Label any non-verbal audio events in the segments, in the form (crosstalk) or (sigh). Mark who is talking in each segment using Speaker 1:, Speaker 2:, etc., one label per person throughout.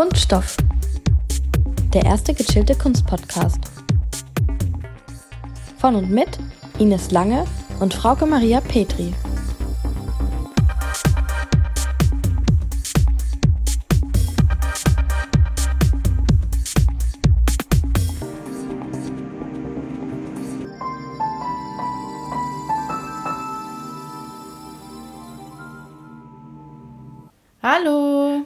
Speaker 1: Kunststoff. Der erste gechillte Kunstpodcast. Von und mit Ines Lange und Frauke Maria Petri.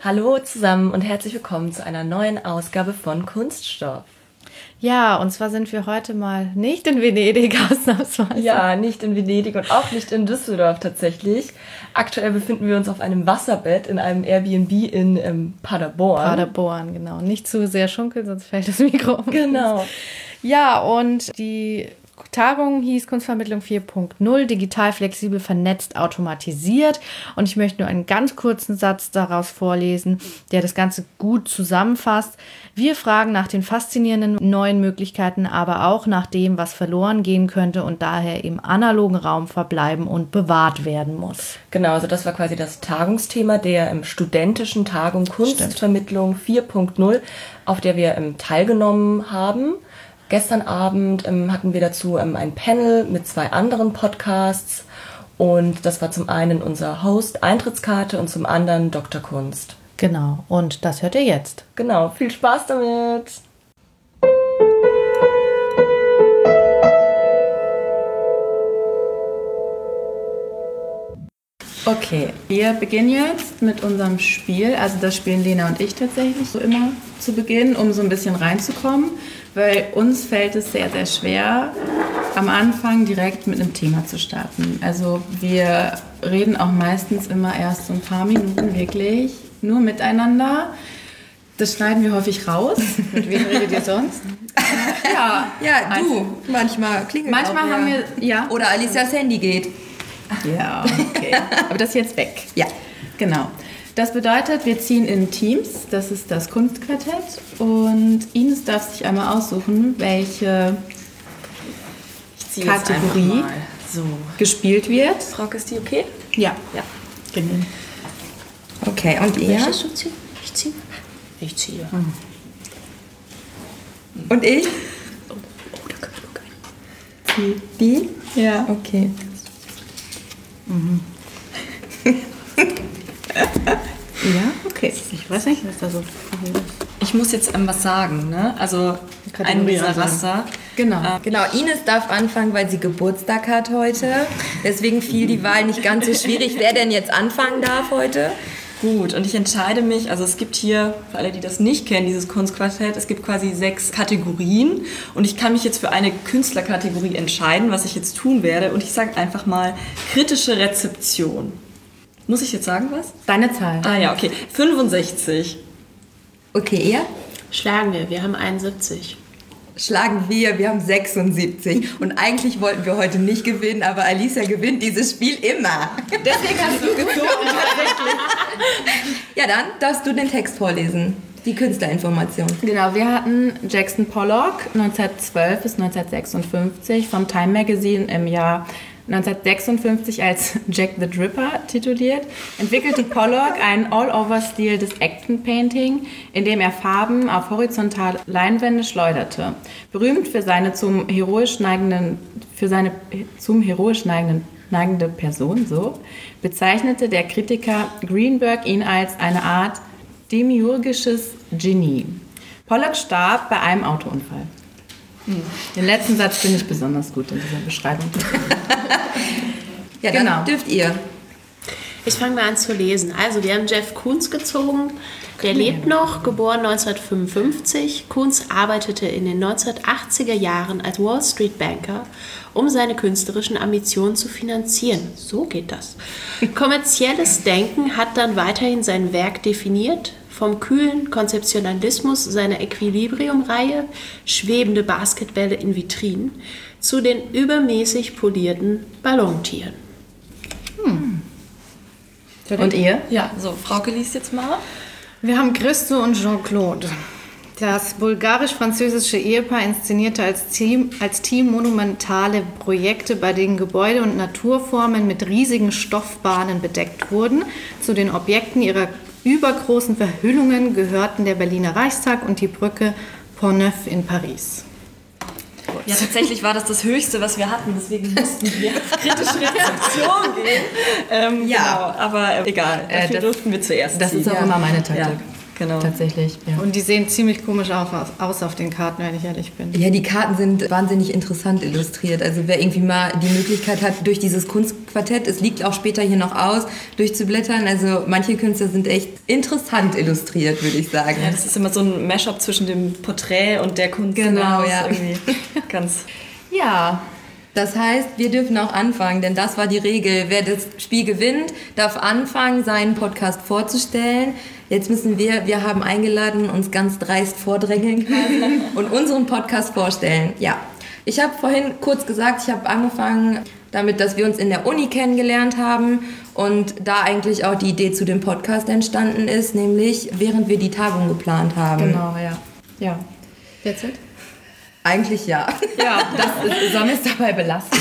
Speaker 2: Hallo.
Speaker 3: Zusammen und herzlich willkommen zu einer neuen Ausgabe von Kunststoff.
Speaker 2: Ja, und zwar sind wir heute mal nicht in Venedig (laughs) ausnahmsweise.
Speaker 3: Ja, nicht in Venedig und auch nicht in Düsseldorf tatsächlich. Aktuell befinden wir uns auf einem Wasserbett in einem Airbnb in ähm, Paderborn.
Speaker 2: Paderborn, genau. Nicht zu sehr schunkeln, sonst fällt das Mikro um.
Speaker 3: Genau.
Speaker 2: Ja, und die Tagung hieß Kunstvermittlung 4.0, digital, flexibel, vernetzt, automatisiert. Und ich möchte nur einen ganz kurzen Satz daraus vorlesen, der das Ganze gut zusammenfasst. Wir fragen nach den faszinierenden neuen Möglichkeiten, aber auch nach dem, was verloren gehen könnte und daher im analogen Raum verbleiben und bewahrt werden muss.
Speaker 3: Genau, also das war quasi das Tagungsthema der im studentischen Tagung Kunstvermittlung 4.0, auf der wir ähm, teilgenommen haben. Gestern Abend ähm, hatten wir dazu ähm, ein Panel mit zwei anderen Podcasts und das war zum einen unser Host Eintrittskarte und zum anderen Dr. Kunst.
Speaker 2: Genau, und das hört ihr jetzt.
Speaker 3: Genau, viel Spaß damit!
Speaker 4: Okay, wir beginnen jetzt mit unserem Spiel. Also das spielen Lena und ich tatsächlich so immer zu Beginn, um so ein bisschen reinzukommen, weil uns fällt es sehr, sehr schwer, am Anfang direkt mit einem Thema zu starten. Also wir reden auch meistens immer erst so ein paar Minuten wirklich nur miteinander. Das schneiden wir häufig raus. (laughs)
Speaker 2: Mit wem redet ihr sonst?
Speaker 4: Ja,
Speaker 5: Ja, du. Manchmal klingelt
Speaker 4: Manchmal
Speaker 5: auch,
Speaker 4: haben
Speaker 5: ja.
Speaker 4: wir, ja.
Speaker 5: Oder Alicias Handy geht.
Speaker 4: Ja, okay. (laughs) Aber das ist jetzt weg.
Speaker 5: Ja.
Speaker 4: Genau. Das bedeutet, wir ziehen in Teams. Das ist das Kunstquartett. Und Ines darf sich einmal aussuchen, welche Kategorie?
Speaker 3: So.
Speaker 4: gespielt wird.
Speaker 3: Frauke, ist die okay?
Speaker 4: Ja.
Speaker 3: Ja.
Speaker 4: Genau.
Speaker 5: Okay, und ihr?
Speaker 3: Möchtest du ziehen? Ich ziehe. Ich ziehe.
Speaker 5: Und ich?
Speaker 3: Oh, da können wir keinen.
Speaker 5: Die?
Speaker 4: Ja.
Speaker 5: Okay. (laughs)
Speaker 4: Ja, okay.
Speaker 2: Ich weiß nicht, was da so ist.
Speaker 3: Ich muss jetzt ähm, was sagen, ne? Also ein dieser. Raster.
Speaker 4: Genau.
Speaker 5: Genau, Ines darf anfangen, weil sie Geburtstag hat heute. Deswegen fiel die Wahl nicht ganz so schwierig, wer denn jetzt anfangen darf heute.
Speaker 3: Gut, und ich entscheide mich, also es gibt hier, für alle, die das nicht kennen, dieses Kunstquartett, es gibt quasi sechs Kategorien und ich kann mich jetzt für eine Künstlerkategorie entscheiden, was ich jetzt tun werde und ich sage einfach mal kritische Rezeption. Muss ich jetzt sagen was?
Speaker 4: Deine Zahl.
Speaker 3: Ah ja, okay. 65.
Speaker 5: Okay, ihr?
Speaker 6: Schlagen wir, wir haben 71.
Speaker 5: Schlagen wir, wir haben 76. Und eigentlich wollten wir heute nicht gewinnen, aber Alicia gewinnt dieses Spiel immer. Deswegen hast du gezogen. (laughs) ja, dann darfst du den Text vorlesen. Die Künstlerinformation.
Speaker 4: Genau, wir hatten Jackson Pollock 1912 bis 1956 vom Time Magazine im Jahr 1956 als Jack the Dripper tituliert, entwickelte Pollock einen All-Over-Stil des Action Painting, in dem er Farben auf horizontale Leinwände schleuderte. Berühmt für seine zum heroisch neigenden, für seine zum heroisch neigenden neigende Person, so, bezeichnete der Kritiker Greenberg ihn als eine Art demiurgisches Genie. Pollock starb bei einem Autounfall. Den letzten Satz finde ich besonders gut in dieser Beschreibung. (laughs)
Speaker 5: Ja, dann
Speaker 4: Genau.
Speaker 5: dürft ihr.
Speaker 6: Ich fange mal an zu lesen. Also, wir haben Jeff Koons gezogen. Der lebt noch, geboren 1955. Koons arbeitete in den 1980er Jahren als Wall Street Banker, um seine künstlerischen Ambitionen zu finanzieren. So geht das. (laughs) Kommerzielles Denken hat dann weiterhin sein Werk definiert. Vom kühlen Konzeptionalismus seiner Equilibrium-Reihe, schwebende Basketbälle in Vitrinen, zu den übermäßig polierten Ballontieren.
Speaker 4: Und ihr?
Speaker 3: Ja, so, Frauke liest jetzt mal.
Speaker 2: Wir haben Christo und Jean-Claude. Das bulgarisch-französische Ehepaar inszenierte als Team, als Team monumentale Projekte, bei denen Gebäude und Naturformen mit riesigen Stoffbahnen bedeckt wurden. Zu den Objekten ihrer übergroßen Verhüllungen gehörten der Berliner Reichstag und die Brücke Pont-Neuf in Paris.
Speaker 7: Ja, tatsächlich war das das Höchste, was wir hatten. Deswegen mussten wir auf kritische Rezeption gehen. Ähm, ja, genau. aber äh, egal. Dafür
Speaker 4: Äh, das-
Speaker 7: durften wir zuerst.
Speaker 4: Das
Speaker 7: ziehen.
Speaker 4: ist auch immer meine Taktik.
Speaker 7: Ja, genau.
Speaker 4: Tatsächlich. Ja.
Speaker 2: Und die sehen ziemlich komisch auf, aus auf den Karten, wenn ich ehrlich bin.
Speaker 5: Ja, die Karten sind wahnsinnig interessant illustriert. Also wer irgendwie mal die Möglichkeit hat, durch dieses Kunstquartett, es liegt auch später hier noch aus, durchzublättern. Also manche Künstler sind echt interessant illustriert, würde ich sagen.
Speaker 7: Ja, das ist immer so ein Mashup zwischen dem Porträt und der Kunst.
Speaker 5: Genau, ja. (laughs)
Speaker 7: Ganz.
Speaker 4: ja,
Speaker 5: Das heißt, wir dürfen auch anfangen, denn das war die Regel. Wer das Spiel gewinnt, darf anfangen, seinen Podcast vorzustellen. Jetzt müssen wir, wir haben eingeladen, uns ganz dreist vordrängeln (laughs) und unseren Podcast vorstellen. Ja, ich habe vorhin kurz gesagt, ich habe angefangen damit, dass wir uns in der Uni kennengelernt haben und da eigentlich auch die Idee zu dem Podcast entstanden ist, nämlich während wir die Tagung geplant haben.
Speaker 4: genau, ja. Ja.
Speaker 2: That's it?
Speaker 5: Eigentlich ja.
Speaker 4: Ja, das ist, sollen wir es dabei belassen? (laughs)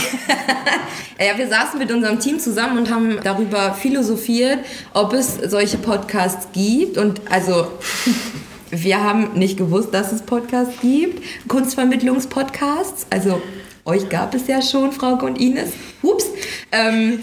Speaker 5: Ja, wir saßen mit unserem Team zusammen und haben darüber philosophiert, ob es solche Podcasts gibt. Und also, (laughs) wir haben nicht gewusst, dass es Podcasts gibt. Kunstvermittlungspodcasts. Also, euch gab es ja schon, Frauke und Ines. Ups. Ähm,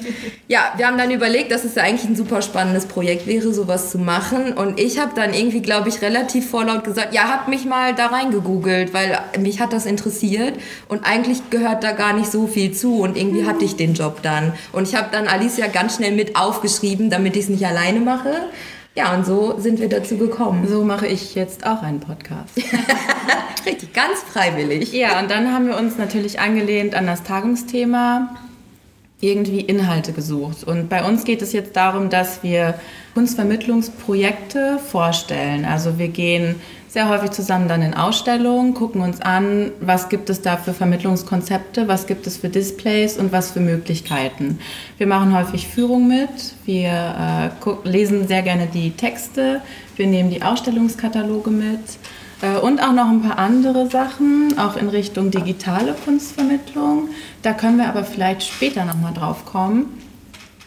Speaker 5: ja, wir haben dann überlegt, dass es ja eigentlich ein super spannendes Projekt wäre, sowas zu machen. Und ich habe dann irgendwie, glaube ich, relativ vorlaut gesagt, ja, hab mich mal da reingegoogelt, weil mich hat das interessiert. Und eigentlich gehört da gar nicht so viel zu. Und irgendwie hatte ich den Job dann. Und ich habe dann Alicia ganz schnell mit aufgeschrieben, damit ich es nicht alleine mache. Ja, und so sind wir dazu gekommen.
Speaker 4: So mache ich jetzt auch einen Podcast. (laughs)
Speaker 5: Richtig, ganz freiwillig.
Speaker 4: Ja, und dann haben wir uns natürlich angelehnt an das Tagungsthema irgendwie Inhalte gesucht. Und bei uns geht es jetzt darum, dass wir Kunstvermittlungsprojekte vorstellen. Also wir gehen sehr häufig zusammen dann in Ausstellungen, gucken uns an, was gibt es da für Vermittlungskonzepte, was gibt es für Displays und was für Möglichkeiten. Wir machen häufig Führung mit, wir äh, lesen sehr gerne die Texte, wir nehmen die Ausstellungskataloge mit. Äh, Und auch noch ein paar andere Sachen, auch in Richtung digitale Kunstvermittlung. Da können wir aber vielleicht später nochmal drauf kommen.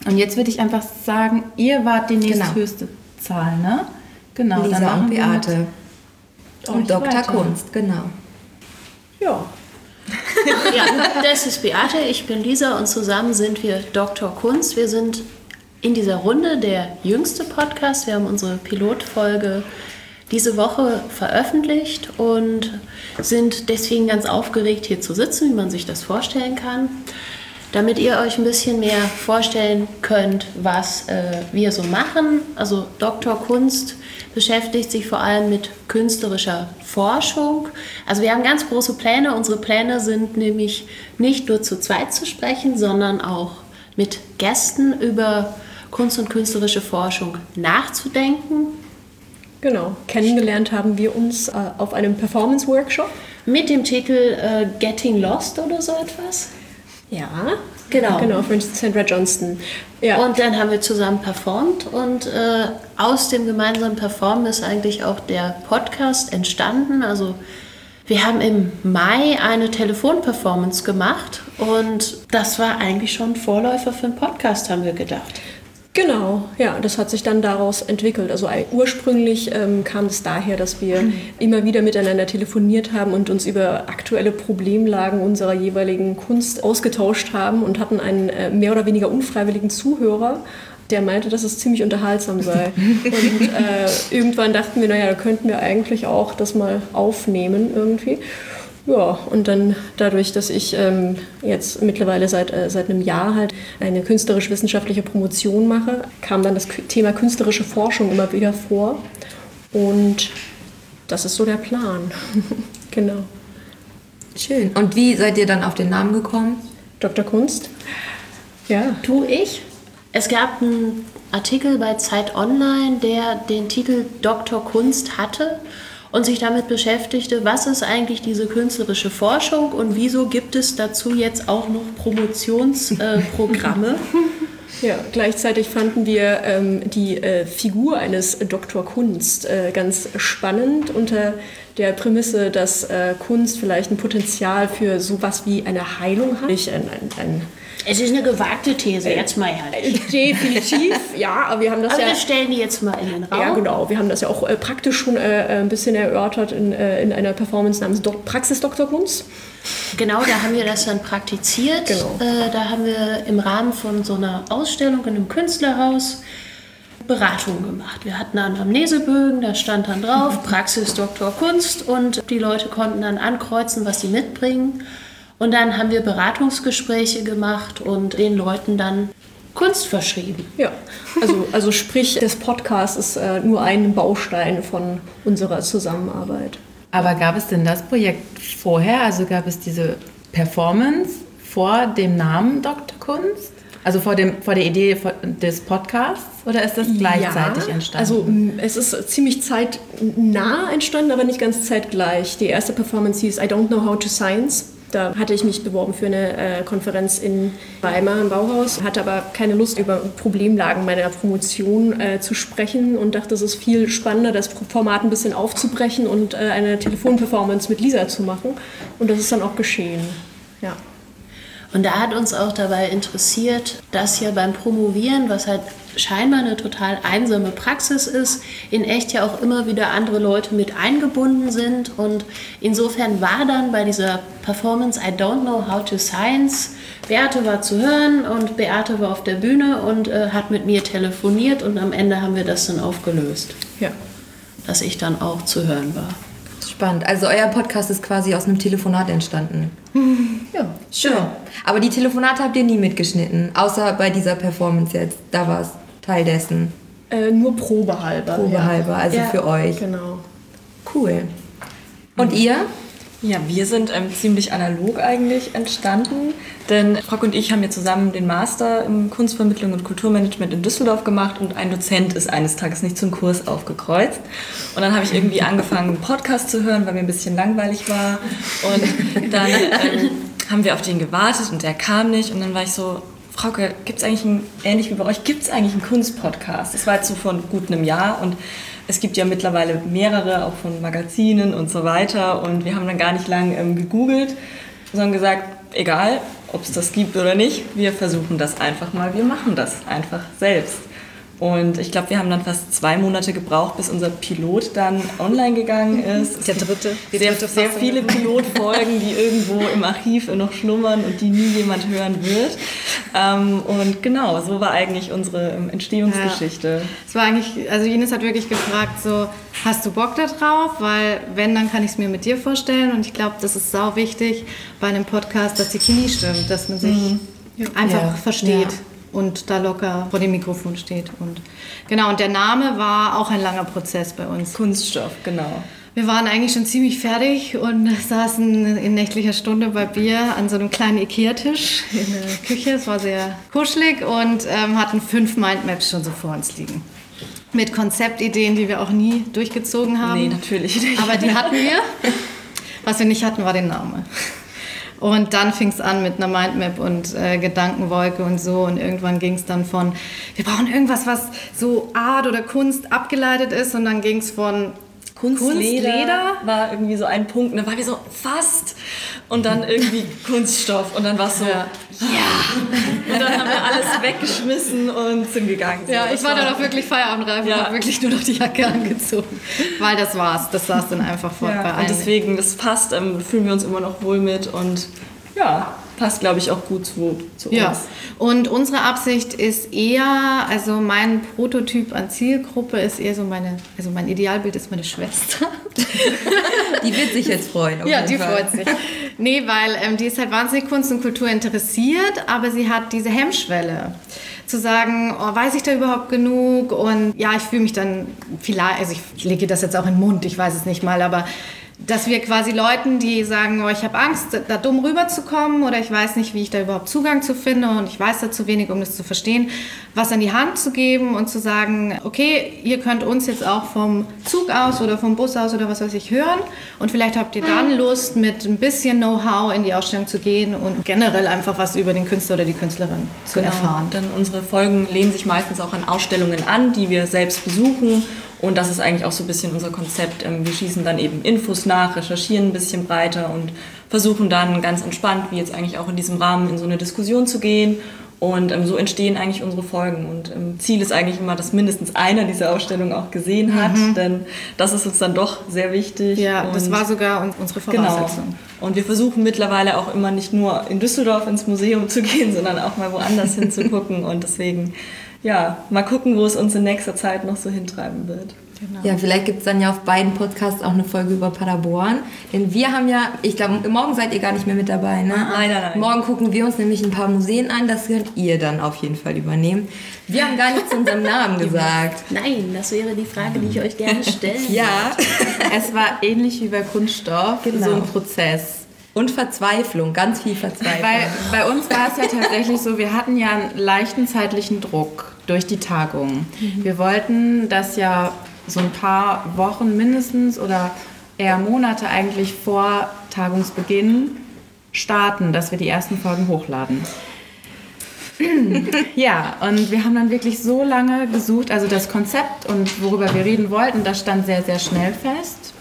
Speaker 4: Und jetzt würde ich einfach sagen, ihr wart die nächsthöchste Zahl, ne? Genau. dann
Speaker 5: Lisa
Speaker 4: machen
Speaker 5: und
Speaker 4: wir
Speaker 5: Beate.
Speaker 4: mit
Speaker 5: Und Dr.
Speaker 4: weiter.
Speaker 5: Kunst, genau.
Speaker 4: Ja. (laughs)
Speaker 6: Ja, das ist Beate, ich bin Lisa und zusammen sind wir Dr. Kunst. Wir sind in dieser Runde der jüngste Podcast. Wir haben unsere Pilotfolge diese Woche veröffentlicht und sind deswegen ganz aufgeregt, hier zu sitzen, wie man sich das vorstellen kann. Damit ihr euch ein bisschen mehr vorstellen könnt, was äh, wir so machen. Also Dr. Kunst beschäftigt sich vor allem mit künstlerischer Forschung. Also wir haben ganz große Pläne. Unsere Pläne sind nämlich nicht nur zu zweit zu sprechen, sondern auch mit Gästen über Kunst und künstlerische Forschung nachzudenken.
Speaker 8: Genau, kennengelernt haben wir uns äh, auf einem Performance-Workshop.
Speaker 6: Mit dem Titel äh, Getting Lost oder so etwas.
Speaker 8: Ja,
Speaker 6: Genau.
Speaker 8: Genau, von Sandra Johnston. Ja,
Speaker 6: Und dann haben wir zusammen performt und äh, aus dem gemeinsamen Performen ist eigentlich auch der Podcast entstanden. Also wir haben im Mai eine Telefonperformance gemacht und das war eigentlich schon Vorläufer für einen Podcast, haben wir gedacht.
Speaker 8: Genau, ja, das hat sich dann daraus entwickelt. Also ursprünglich ähm, kam es daher, dass wir immer wieder miteinander telefoniert haben und uns über aktuelle Problemlagen unserer jeweiligen Kunst ausgetauscht haben und hatten einen äh, mehr oder weniger unfreiwilligen Zuhörer, der meinte, dass es ziemlich unterhaltsam sei. (laughs) und äh, irgendwann dachten wir, naja, da könnten wir eigentlich auch das mal aufnehmen irgendwie. Ja, und dann dadurch, dass ich ähm, jetzt mittlerweile seit, äh, seit einem Jahr halt eine künstlerisch-wissenschaftliche Promotion mache, kam dann das Thema künstlerische Forschung immer wieder vor. Und das ist so der Plan. (laughs) genau.
Speaker 5: Schön. Und wie seid ihr dann auf den Namen gekommen?
Speaker 8: Dr. Kunst? Ja.
Speaker 6: Tu ich? Es gab einen Artikel bei Zeit Online, der den Titel Doktor Kunst hatte und sich damit beschäftigte, was ist eigentlich diese künstlerische Forschung und wieso gibt es dazu jetzt auch noch Promotionsprogramme. Äh? (laughs)
Speaker 8: Ja, gleichzeitig fanden wir ähm, die äh, Figur eines Doktor Kunst äh, ganz spannend unter der Prämisse, dass äh, Kunst vielleicht ein Potenzial für sowas wie eine Heilung hat. Ich, ein, ein, ein
Speaker 6: Es ist eine gewagte These, jetzt mal ehrlich.
Speaker 8: Definitiv, ja, aber wir haben das
Speaker 6: Aber
Speaker 8: ja.
Speaker 6: wir stellen die jetzt mal in den Raum.
Speaker 8: Ja, genau. Wir haben das ja auch äh, praktisch schon äh, ein bisschen erörtert in, äh, in einer Performance namens Dok Praxis Dr. Kunst.
Speaker 6: Genau, da haben wir das dann praktiziert.
Speaker 8: Genau.
Speaker 6: Äh, da haben wir im Rahmen von so einer Ausstellung in einem Künstlerhaus Beratungen gemacht. Wir hatten einen Amnesebögen, da stand dann drauf (laughs) Praxis Dr. Kunst und die Leute konnten dann ankreuzen, was sie mitbringen. Und dann haben wir Beratungsgespräche gemacht und den Leuten dann Kunst verschrieben.
Speaker 8: Ja, also, also sprich, das Podcast ist äh, nur ein Baustein von unserer Zusammenarbeit.
Speaker 4: Aber gab es denn das Projekt vorher? Also gab es diese Performance vor dem Namen Dr. Kunst? Also vor, dem, vor der Idee des Podcasts? Oder ist das gleichzeitig
Speaker 8: ja,
Speaker 4: entstanden?
Speaker 8: Also es ist ziemlich zeitnah entstanden, aber nicht ganz zeitgleich. Die erste Performance hieß I Don't Know How to Science. Da hatte ich mich beworben für eine äh, Konferenz in Weimar im Bauhaus, hatte aber keine Lust, über Problemlagen meiner Promotion äh, zu sprechen und dachte, es ist viel spannender, das Format ein bisschen aufzubrechen und äh, eine Telefonperformance mit Lisa zu machen. Und das ist dann auch geschehen. Ja.
Speaker 6: Und da hat uns auch dabei interessiert, dass ja beim Promovieren, was halt scheinbar eine total einsame Praxis ist, in echt ja auch immer wieder andere Leute mit eingebunden sind. Und insofern war dann bei dieser Performance I Don't Know How to Science, Beate war zu hören und Beate war auf der Bühne und äh, hat mit mir telefoniert und am Ende haben wir das dann aufgelöst,
Speaker 8: ja.
Speaker 6: dass ich dann auch zu hören war.
Speaker 5: Spannend. Also euer Podcast ist quasi aus einem Telefonat entstanden. (laughs)
Speaker 6: Ja,
Speaker 5: Schön. Aber die Telefonate habt ihr nie mitgeschnitten, außer bei dieser Performance jetzt. Da war es Teil dessen.
Speaker 8: Äh, nur probehalber.
Speaker 5: Probehalber, also
Speaker 8: ja.
Speaker 5: für euch.
Speaker 8: Genau.
Speaker 5: Cool. Und ihr?
Speaker 3: Ja, wir sind ähm, ziemlich analog eigentlich entstanden, denn Frock und ich haben ja zusammen den Master in Kunstvermittlung und Kulturmanagement in Düsseldorf gemacht und ein Dozent ist eines Tages nicht zum Kurs aufgekreuzt. Und dann habe ich irgendwie angefangen, einen Podcast zu hören, weil mir ein bisschen langweilig war. Und dann ähm, haben wir auf den gewartet und der kam nicht. Und dann war ich so, Frauke, gibt es eigentlich, ein, ähnlich wie bei euch, gibt es eigentlich einen Kunstpodcast? Das war jetzt so vor gut einem Jahr und es gibt ja mittlerweile mehrere, auch von Magazinen und so weiter. Und wir haben dann gar nicht lange ähm, gegoogelt, sondern gesagt, egal, ob es das gibt oder nicht, wir versuchen das einfach mal, wir machen das einfach selbst. Und ich glaube, wir haben dann fast zwei Monate gebraucht, bis unser Pilot dann online gegangen (laughs) ist.
Speaker 2: Der dritte. Die
Speaker 3: Sehr,
Speaker 2: dritte
Speaker 3: sehr viele Pilotfolgen, die irgendwo im Archiv noch schlummern und die nie jemand hören wird. Ähm, und genau, so war eigentlich unsere ähm, Entstehungsgeschichte.
Speaker 2: Es war eigentlich, also Ines hat wirklich gefragt, so, hast du Bock da drauf? Weil wenn, dann kann ich es mir mit dir vorstellen. Und ich glaube, das ist sau wichtig bei einem Podcast, dass die Chemie stimmt, dass man sich einfach
Speaker 5: Ja.
Speaker 2: versteht.
Speaker 5: Ja.
Speaker 2: Und da locker vor dem Mikrofon steht. Und genau, und der Name war auch ein langer Prozess bei uns.
Speaker 3: Kunststoff, genau.
Speaker 2: Wir waren eigentlich schon ziemlich fertig und (laughs) saßen in nächtlicher Stunde bei Bier an so einem kleinen Ikea-Tisch in der (laughs) Küche. Es war sehr kuschelig und ähm, hatten fünf Mindmaps schon so vor uns liegen. Mit Konzeptideen, die wir auch nie durchgezogen haben.
Speaker 3: Nee, natürlich nicht.
Speaker 2: Aber die hatten wir. (laughs) Was wir nicht hatten, war den Namen. Und dann fing es an mit einer Mindmap und äh, Gedankenwolke und so. Und irgendwann ging es dann von, wir brauchen irgendwas, was so Art oder Kunst abgeleitet ist. Und dann ging es von
Speaker 3: Kunstleder,
Speaker 2: Kunstleder?
Speaker 3: war irgendwie so ein Punkt. Und dann waren wir so, fast. Und dann irgendwie (laughs) Kunststoff. Und dann war es so, ja. Und dann haben wir alles weggeschmissen und sind gegangen. So,
Speaker 2: Ja, ich war dann auch wirklich feierabendreif
Speaker 3: Ja.
Speaker 2: und habe wirklich nur noch die Jacke angezogen. Weil das war's. Das saß dann einfach bei
Speaker 3: Ja,
Speaker 2: allen.
Speaker 3: und deswegen, das passt, ähm, fühlen wir uns immer noch wohl mit und ja, passt, glaube ich, auch gut zu, zu
Speaker 2: Ja,
Speaker 3: uns.
Speaker 2: und unsere Absicht ist eher, also mein Prototyp an Zielgruppe ist eher so meine, also mein Idealbild ist meine Schwester. (laughs) (laughs)
Speaker 5: Die wird sich jetzt freuen.
Speaker 2: Ja, die
Speaker 5: Fall.
Speaker 2: freut sich. Nee, weil ähm, die ist halt wahnsinnig Kunst und Kultur interessiert, aber sie hat diese Hemmschwelle zu sagen, oh, weiß ich da überhaupt genug? Und ja, ich fühle mich dann vielleicht, also ich lege das jetzt auch in den Mund, ich weiß es nicht mal, aber dass wir quasi Leuten, die sagen, oh, ich habe Angst, da dumm rüberzukommen oder ich weiß nicht, wie ich da überhaupt Zugang zu finde und ich weiß da zu wenig, um das zu verstehen, was an die Hand zu geben und zu sagen, okay, ihr könnt uns jetzt auch vom Zug aus oder vom Bus aus oder was weiß ich hören und vielleicht habt ihr dann Lust, mit ein bisschen Know-how in die Ausstellung zu gehen und generell einfach was über den Künstler oder die Künstlerin zu erfahren.
Speaker 3: Denn unsere Folgen lehnen sich meistens auch an Ausstellungen an, die wir selbst besuchen
Speaker 7: Und das ist eigentlich auch so ein bisschen unser Konzept. Ähm, wir schießen dann eben Infos nach, recherchieren ein bisschen breiter und versuchen dann ganz entspannt, wie jetzt eigentlich auch in diesem Rahmen, in so eine Diskussion zu gehen und ähm, so entstehen eigentlich unsere Folgen. Und ähm, Ziel ist eigentlich immer, dass mindestens einer diese Ausstellung auch gesehen hat, mhm. denn das ist uns dann doch sehr wichtig.
Speaker 2: Ja, und das war sogar unsere genau. Voraussetzung.
Speaker 7: Genau. Und wir versuchen mittlerweile auch immer nicht nur in Düsseldorf ins Museum zu (laughs) gehen, sondern auch mal woanders hinzugucken. Und deswegen, ja, mal gucken, wo es uns in nächster Zeit noch so hintreiben wird.
Speaker 5: Genau. Ja, vielleicht gibt es dann ja auf beiden Podcasts auch eine Folge über Paderborn. Denn wir haben ja, ich glaube, morgen seid ihr gar nicht mehr mit dabei, ne?
Speaker 7: Nein, nein, nein.
Speaker 5: Morgen gucken wir uns nämlich ein paar Museen an, das könnt ihr dann auf jeden Fall übernehmen. Wir haben gar nichts zu unserem (laughs) Namen gesagt.
Speaker 6: Nein, das wäre die Frage, die ich euch gerne stelle.
Speaker 4: ja, (laughs) es war ähnlich wie bei Kunststoff, genau. so ein Prozess.
Speaker 5: Und Verzweiflung, ganz viel Verzweiflung.
Speaker 4: Weil bei uns war es ja tatsächlich so, wir hatten ja einen leichten zeitlichen Druck durch die Tagung. Mhm. Wir wollten das ja so ein paar Wochen mindestens oder eher Monate eigentlich vor Tagungsbeginn starten, dass wir die ersten Folgen hochladen. (laughs) ja, und wir haben dann wirklich so lange gesucht, also das Konzept und worüber wir reden wollten, das stand sehr, sehr schnell fest.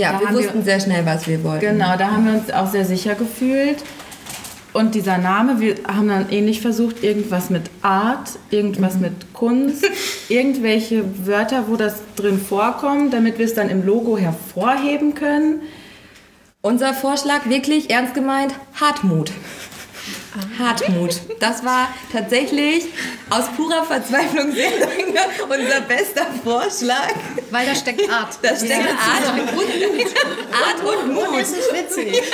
Speaker 5: Ja, da wir wussten wir, sehr schnell, was wir wollten.
Speaker 4: Genau, da haben wir uns auch sehr sicher gefühlt. Und dieser Name, wir haben dann ähnlich versucht, irgendwas mit Art, irgendwas mhm. mit Kunst, (laughs) irgendwelche Wörter, wo das drin vorkommt, damit wir es dann im Logo hervorheben können.
Speaker 5: Unser Vorschlag wirklich ernst gemeint, Hartmut. Hartmut. Das war tatsächlich aus purer Verzweiflung sehr lange unser bester Vorschlag.
Speaker 2: Weil da steckt Art.
Speaker 5: Da steckt ja. Art und Mut. Art und Mut.
Speaker 6: Und es ist witzig. (laughs)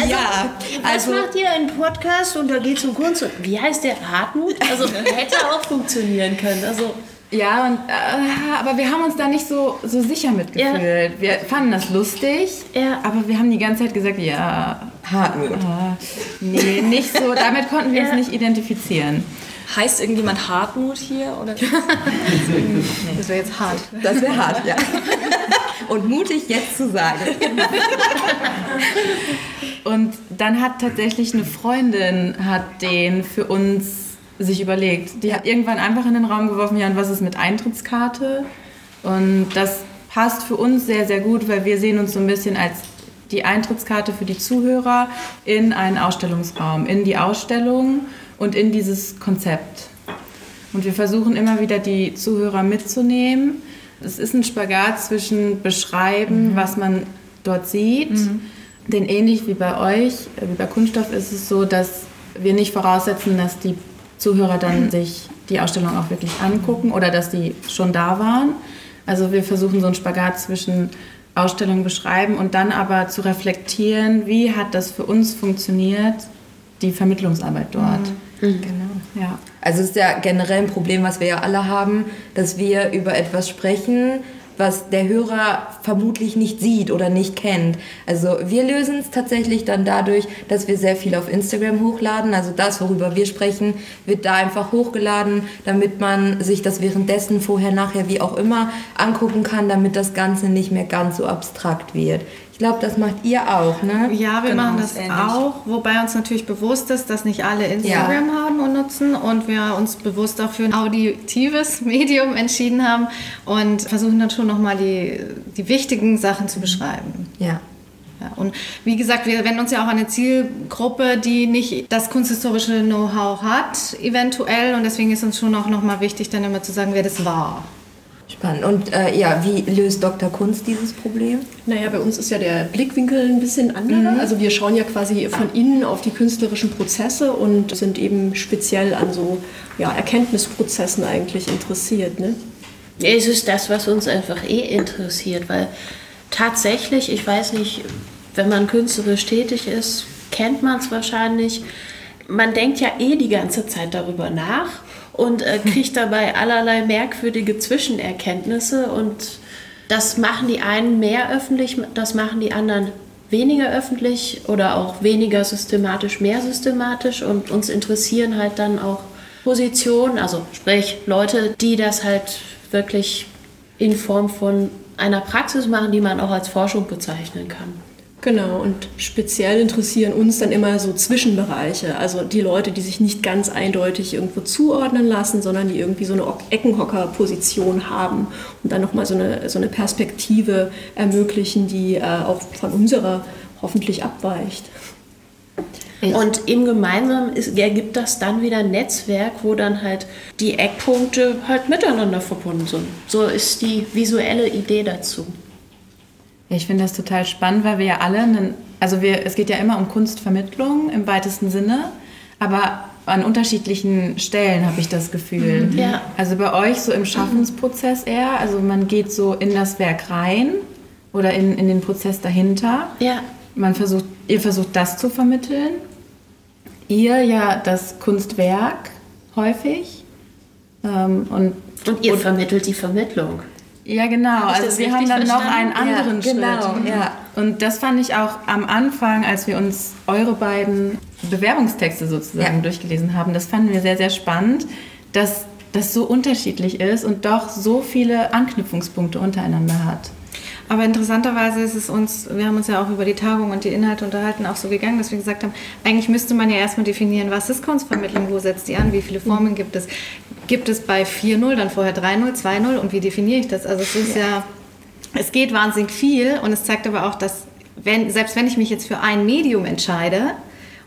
Speaker 6: Also, ja. Also, was macht ihr einen Podcast und da geht es um Kunst? Wie heißt der? Hartmut? Also hätte auch funktionieren können. Also
Speaker 4: ja, und, äh, aber wir haben uns da nicht so, so sicher mitgefühlt. Ja. Wir fanden das lustig, ja. aber wir haben die ganze Zeit gesagt, ja,
Speaker 5: Hartmut.
Speaker 4: Äh, nee, nicht so. Damit konnten wir ja. uns nicht identifizieren.
Speaker 7: Heißt irgendjemand Hartmut hier? Oder? (laughs)
Speaker 2: das wäre jetzt hart.
Speaker 5: Das wäre hart, ja. Und mutig jetzt zu sagen.
Speaker 4: Und dann hat tatsächlich eine Freundin hat den für uns sich überlegt. Die hat irgendwann einfach in den Raum geworfen, ja, und was ist mit Eintrittskarte? Und das passt für uns sehr, sehr gut, weil wir sehen uns so ein bisschen als die Eintrittskarte für die Zuhörer in einen Ausstellungsraum, in die Ausstellung und in dieses Konzept. Und wir versuchen immer wieder die Zuhörer mitzunehmen. Es ist ein Spagat zwischen beschreiben, mhm. was man dort sieht. Mhm. Denn ähnlich wie bei euch, wie bei Kunststoff, ist es so, dass wir nicht voraussetzen, dass die Zuhörer dann sich die Ausstellung auch wirklich angucken oder dass die schon da waren. Also wir versuchen so einen Spagat zwischen Ausstellung beschreiben und dann aber zu reflektieren, wie hat das für uns funktioniert, die Vermittlungsarbeit dort.
Speaker 5: Mhm. mhm. Genau. Ja. Also es ist ja generell ein Problem, was wir ja alle haben, dass wir über etwas sprechen, was der Hörer vermutlich nicht sieht oder nicht kennt. Also wir lösen es tatsächlich dann dadurch, dass wir sehr viel auf Instagram hochladen. Also das, worüber wir sprechen, wird da einfach hochgeladen, damit man sich das währenddessen, vorher, nachher, wie auch immer angucken kann, damit das Ganze nicht mehr ganz so abstrakt wird glaube, das macht ihr auch, ne?
Speaker 2: Ja, wir genau, machen das auch, wobei uns natürlich bewusst ist, dass nicht alle Instagram ja. haben und nutzen und wir uns bewusst auch für ein auditives (laughs) Medium entschieden haben und versuchen dann schon nochmal die, die wichtigen Sachen zu beschreiben.
Speaker 5: Ja.
Speaker 2: Ja, und wie gesagt, wir wenden uns ja auch an eine Zielgruppe, die nicht das kunsthistorische Know-how hat, eventuell. Und deswegen ist uns schon auch nochmal wichtig, dann immer zu sagen, wer das war.
Speaker 5: Spannend. Und äh, ja, wie löst Dr. Kunst dieses Problem?
Speaker 8: Naja, bei uns ist ja der Blickwinkel ein bisschen anderer. Mhm. Also wir schauen ja quasi von innen auf die künstlerischen Prozesse und sind eben speziell an so ja, Erkenntnisprozessen eigentlich interessiert. Ne?
Speaker 6: Es ist das, was uns einfach eh interessiert, weil tatsächlich, ich weiß nicht, wenn man künstlerisch tätig ist, kennt man es wahrscheinlich. Man denkt ja eh die ganze Zeit darüber nach und äh, kriegt dabei allerlei merkwürdige Zwischenerkenntnisse und das machen die einen mehr öffentlich, das machen die anderen weniger öffentlich oder auch weniger systematisch, mehr systematisch und uns interessieren halt dann auch Positionen, also sprich Leute, die das halt wirklich in Form von einer Praxis machen, die man auch als Forschung bezeichnen kann.
Speaker 8: Genau, und speziell interessieren uns dann immer so Zwischenbereiche, also die Leute, die sich nicht ganz eindeutig irgendwo zuordnen lassen, sondern die irgendwie so eine Eckenhocker-Position haben und dann nochmal so eine, so eine Perspektive ermöglichen, die äh, auch von unserer hoffentlich abweicht.
Speaker 6: Und im Gemeinsamen ist, ergibt das dann wieder ein Netzwerk, wo dann halt die Eckpunkte halt miteinander verbunden sind. So ist die visuelle Idee dazu.
Speaker 4: Ja, ich finde das total spannend, weil wir ja alle, einen, also wir, es geht ja immer um Kunstvermittlung im weitesten Sinne, aber an unterschiedlichen Stellen habe ich das Gefühl.
Speaker 6: Mhm. Ja.
Speaker 4: Also bei euch so im Schaffensprozess eher, also man geht so in das Werk rein oder in, in den Prozess dahinter.
Speaker 6: Ja.
Speaker 4: Man versucht, ihr versucht das zu vermitteln. Ihr ja das Kunstwerk häufig. Ähm, und,
Speaker 6: Und ihr vermittelt die Vermittlung.
Speaker 4: Ja, genau.
Speaker 6: Hab
Speaker 4: Also wir haben dann noch einen
Speaker 6: verstanden?
Speaker 4: anderen
Speaker 5: Ja, genau,
Speaker 4: Schritt.
Speaker 5: ja.
Speaker 4: Und das fand ich auch am Anfang, als wir uns eure beiden Bewerbungstexte sozusagen
Speaker 5: Ja.
Speaker 4: durchgelesen haben, das fanden wir sehr, sehr spannend, dass das so unterschiedlich ist und doch so viele Anknüpfungspunkte untereinander hat.
Speaker 2: Aber interessanterweise ist es uns, wir haben uns ja auch über die Tagung und die Inhalte unterhalten, auch so gegangen, dass wir gesagt haben, eigentlich müsste man ja erstmal definieren, was ist Kunstvermittlung, wo setzt die an, wie viele Formen gibt es. Gibt es bei 4.0, dann vorher 3.0, 2.0 und wie definiere ich das? Also es ist ja, es geht wahnsinnig viel und es zeigt aber auch, dass wenn, selbst wenn ich mich jetzt für ein Medium entscheide,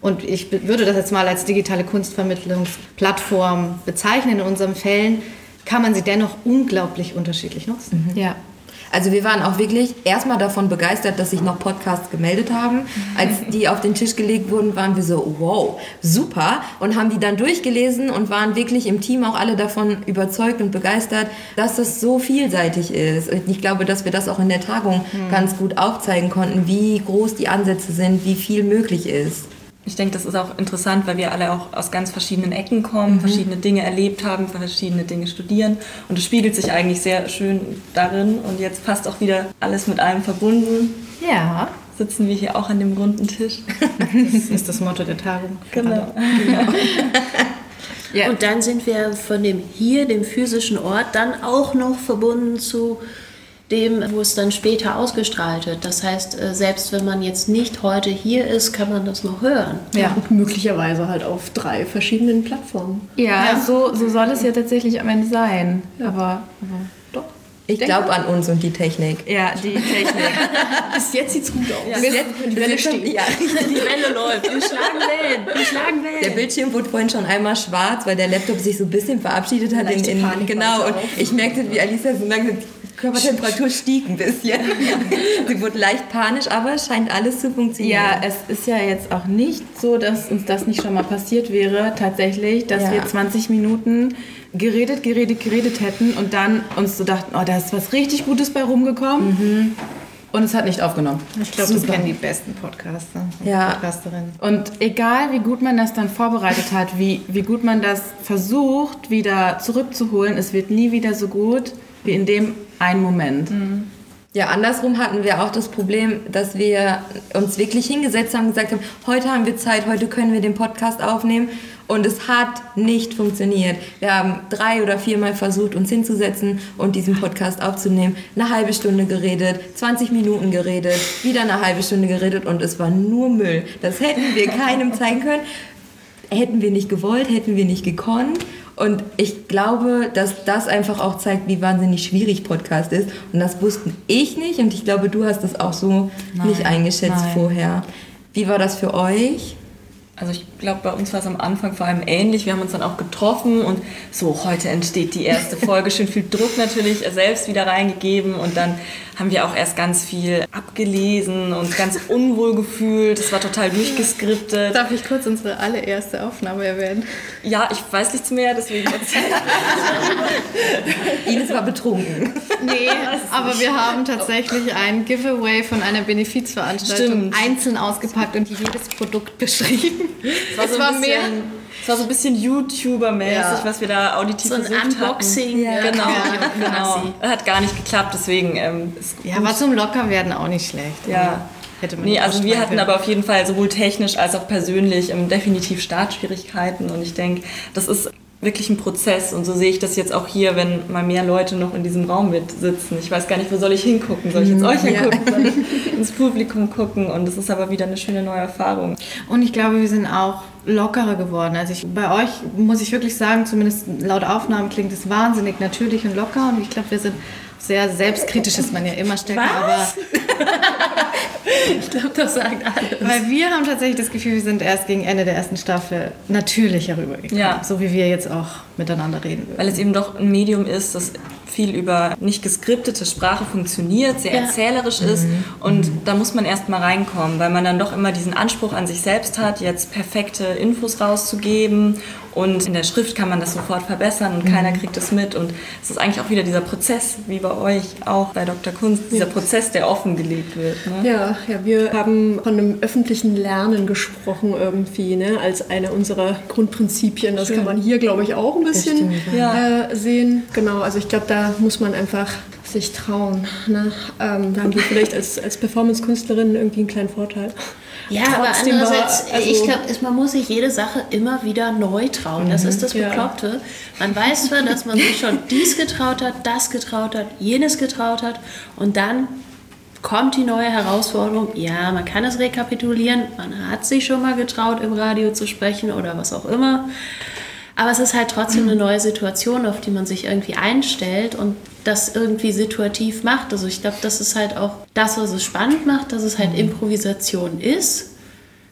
Speaker 2: und ich würde das jetzt mal als digitale Kunstvermittlungsplattform bezeichnen in unseren Fällen, kann man sie dennoch unglaublich unterschiedlich nutzen.
Speaker 4: Ja.
Speaker 5: Also wir waren auch wirklich erstmal davon begeistert, dass sich noch Podcasts gemeldet haben. Als die auf den Tisch gelegt wurden, waren wir so, wow, super. Und haben die dann durchgelesen und waren wirklich im Team auch alle davon überzeugt und begeistert, dass das so vielseitig ist. Und ich glaube, dass wir das auch in der Tagung ganz gut aufzeigen konnten, wie groß die Ansätze sind, wie viel möglich ist.
Speaker 3: Ich denke, das ist auch interessant, weil wir alle auch aus ganz verschiedenen Ecken kommen, verschiedene Dinge erlebt haben, verschiedene Dinge studieren. Und es spiegelt sich eigentlich sehr schön darin. Und jetzt fast auch wieder alles mit allem verbunden.
Speaker 2: Ja,
Speaker 3: Sitzen wir hier auch an dem runden Tisch.
Speaker 2: das ist das Motto der Tagung.
Speaker 3: Genau.
Speaker 4: Ja.
Speaker 6: Und dann sind wir von dem hier, dem physischen Ort, dann auch noch verbunden zu dem, wo es dann später ausgestrahlt wird. Das heißt, äh, selbst wenn man jetzt nicht heute hier ist, kann man das noch hören.
Speaker 2: Ja.
Speaker 8: Und möglicherweise halt auf drei verschiedenen Plattformen.
Speaker 4: Ja, So, so soll es ja tatsächlich am Ende sein. Aber, aber doch.
Speaker 5: Ich glaube an uns und die Technik.
Speaker 4: Ja, die Technik. (laughs)
Speaker 8: Bis jetzt sieht's gut aus.
Speaker 5: Bis jetzt,
Speaker 8: die Welle steht.
Speaker 5: Ja,
Speaker 6: Die Welle läuft. Wir schlagen Wellen. Wir schlagen
Speaker 5: Der
Speaker 6: Wellen.
Speaker 5: Bildschirm wurde vorhin schon einmal schwarz, weil der Laptop sich so ein bisschen verabschiedet hat. In, in, genau, und
Speaker 8: es
Speaker 5: ich merkte, wie Alicia so lange die Körpertemperatur stieg ein bisschen. (laughs) Sie wurde leicht panisch, aber es scheint alles zu funktionieren.
Speaker 4: Ja, es ist ja jetzt auch nicht so, dass uns das nicht schon mal passiert wäre, tatsächlich, dass
Speaker 5: Ja.
Speaker 4: wir 20 Minuten geredet, geredet, geredet hätten und dann uns so dachten, oh, da ist was richtig Gutes bei rumgekommen. Und es hat nicht aufgenommen.
Speaker 2: Ich glaube, das kennen die besten Podcaster und
Speaker 5: Ja.
Speaker 2: Podcasterinnen.
Speaker 4: Und egal, wie gut man das dann vorbereitet hat, wie, wie gut man das versucht, wieder zurückzuholen, es wird nie wieder so gut wie in dem einen Moment.
Speaker 5: Ja, andersrum hatten wir auch das Problem, dass wir uns wirklich hingesetzt haben und gesagt haben, heute haben wir Zeit, heute können wir den Podcast aufnehmen. Und es hat nicht funktioniert. Wir haben drei oder viermal versucht, uns hinzusetzen und diesen Podcast aufzunehmen. Eine halbe Stunde geredet, 20 Minuten geredet, wieder eine halbe Stunde geredet und es war nur Müll. Das hätten wir keinem (laughs) zeigen können. Hätten wir nicht gewollt, hätten wir nicht gekonnt. Und ich glaube, dass das einfach auch zeigt, wie wahnsinnig schwierig Podcast ist. Und das wussten ich nicht und ich glaube, du hast das auch so nicht eingeschätzt
Speaker 4: nein.
Speaker 5: vorher. Wie war das für euch?
Speaker 3: Also ich glaube, bei uns war es am Anfang vor allem ähnlich. Wir haben uns dann auch getroffen und so, heute entsteht die erste Folge. Schön viel Druck natürlich selbst wieder reingegeben und dann haben wir auch erst ganz viel abgelesen und ganz unwohl gefühlt. Es war total durchgeskriptet.
Speaker 2: Darf ich kurz unsere allererste Aufnahme erwähnen?
Speaker 3: Ja, ich weiß nichts mehr, deswegen erzähl.
Speaker 5: Ines war betrunken.
Speaker 2: Nee, (laughs) aber wir haben tatsächlich ein Giveaway von einer Benefizveranstaltung
Speaker 3: Stimmt.
Speaker 2: einzeln ausgepackt und jedes Produkt beschrieben.
Speaker 3: Es war, so
Speaker 2: Es
Speaker 3: ein
Speaker 2: war
Speaker 3: bisschen,
Speaker 2: mehr.
Speaker 3: es war so ein bisschen YouTuber-mäßig,
Speaker 2: Ja.
Speaker 3: was wir da auditiv
Speaker 6: So ein
Speaker 3: versucht
Speaker 6: Unboxing.
Speaker 3: hatten. Genau,
Speaker 6: Ja,
Speaker 3: genau. (laughs)
Speaker 6: quasi.
Speaker 3: Hat gar nicht geklappt, deswegen ähm,
Speaker 2: Ja,
Speaker 3: gut.
Speaker 2: war zum Lockerwerden auch nicht schlecht.
Speaker 3: Ja.
Speaker 2: Hätte man
Speaker 3: Nee, also wir hatten aber auf jeden Fall sowohl technisch als auch persönlich ähm, definitiv Startschwierigkeiten und ich denke, das ist wirklich ein Prozess und so sehe ich das jetzt auch hier, wenn mal mehr Leute noch in diesem Raum mit sitzen. Ich weiß gar nicht, wo soll ich hingucken? Soll ich jetzt euch hingucken? Soll ich (laughs) ins Publikum gucken? Und das ist aber wieder eine schöne neue Erfahrung.
Speaker 2: Und ich glaube, wir sind auch lockerer geworden. Also ich, bei euch muss ich wirklich sagen, zumindest laut Aufnahmen klingt es wahnsinnig natürlich und locker und ich glaube, wir sind sehr selbstkritisch ist man ja immer stärker, aber (laughs)
Speaker 6: Ich glaube, das sagt alles.
Speaker 2: weil wir haben tatsächlich das Gefühl, wir sind erst gegen Ende der ersten Staffel natürlicher rübergekommen,
Speaker 3: Ja.
Speaker 2: so wie wir jetzt auch miteinander reden würden.
Speaker 3: Weil es eben doch ein Medium ist, das viel über nicht geskriptete Sprache funktioniert, sehr
Speaker 6: Ja.
Speaker 3: erzählerisch ist. Und da muss man erst mal reinkommen, weil man dann doch immer diesen Anspruch an sich selbst hat, jetzt perfekte Infos rauszugeben. Und in der Schrift kann man das sofort verbessern und keiner kriegt es mit. Und es ist eigentlich auch wieder dieser Prozess, wie bei euch auch bei Dr. Kunst, dieser Prozess, der offengelegt wird. Ne?
Speaker 8: Ja, ja, wir haben von einem öffentlichen Lernen gesprochen irgendwie, ne, als eine unserer Grundprinzipien. Das kann man hier, glaube ich, auch ein bisschen äh, sehen. Genau, also ich glaube, da muss man einfach sich trauen. Ne? Ähm, da haben wir vielleicht als, als Performance-Künstlerin irgendwie einen kleinen Vorteil.
Speaker 6: Ja, aber
Speaker 8: war-
Speaker 6: andererseits,
Speaker 8: also-
Speaker 6: ich glaube, man muss sich jede Sache immer wieder neu trauen. Das ist das
Speaker 8: Ja.
Speaker 6: Bekloppte. Man weiß zwar, dass man sich schon (laughs) dies getraut hat, das getraut hat, jenes getraut hat und dann kommt die neue Herausforderung. Ja, man kann es rekapitulieren, man hat sich schon mal getraut, im Radio zu sprechen oder was auch immer. Aber es ist halt trotzdem eine neue Situation, auf die man sich irgendwie einstellt und das irgendwie situativ macht. Also ich glaube, das ist halt auch das, was es spannend macht, dass es halt Improvisation ist.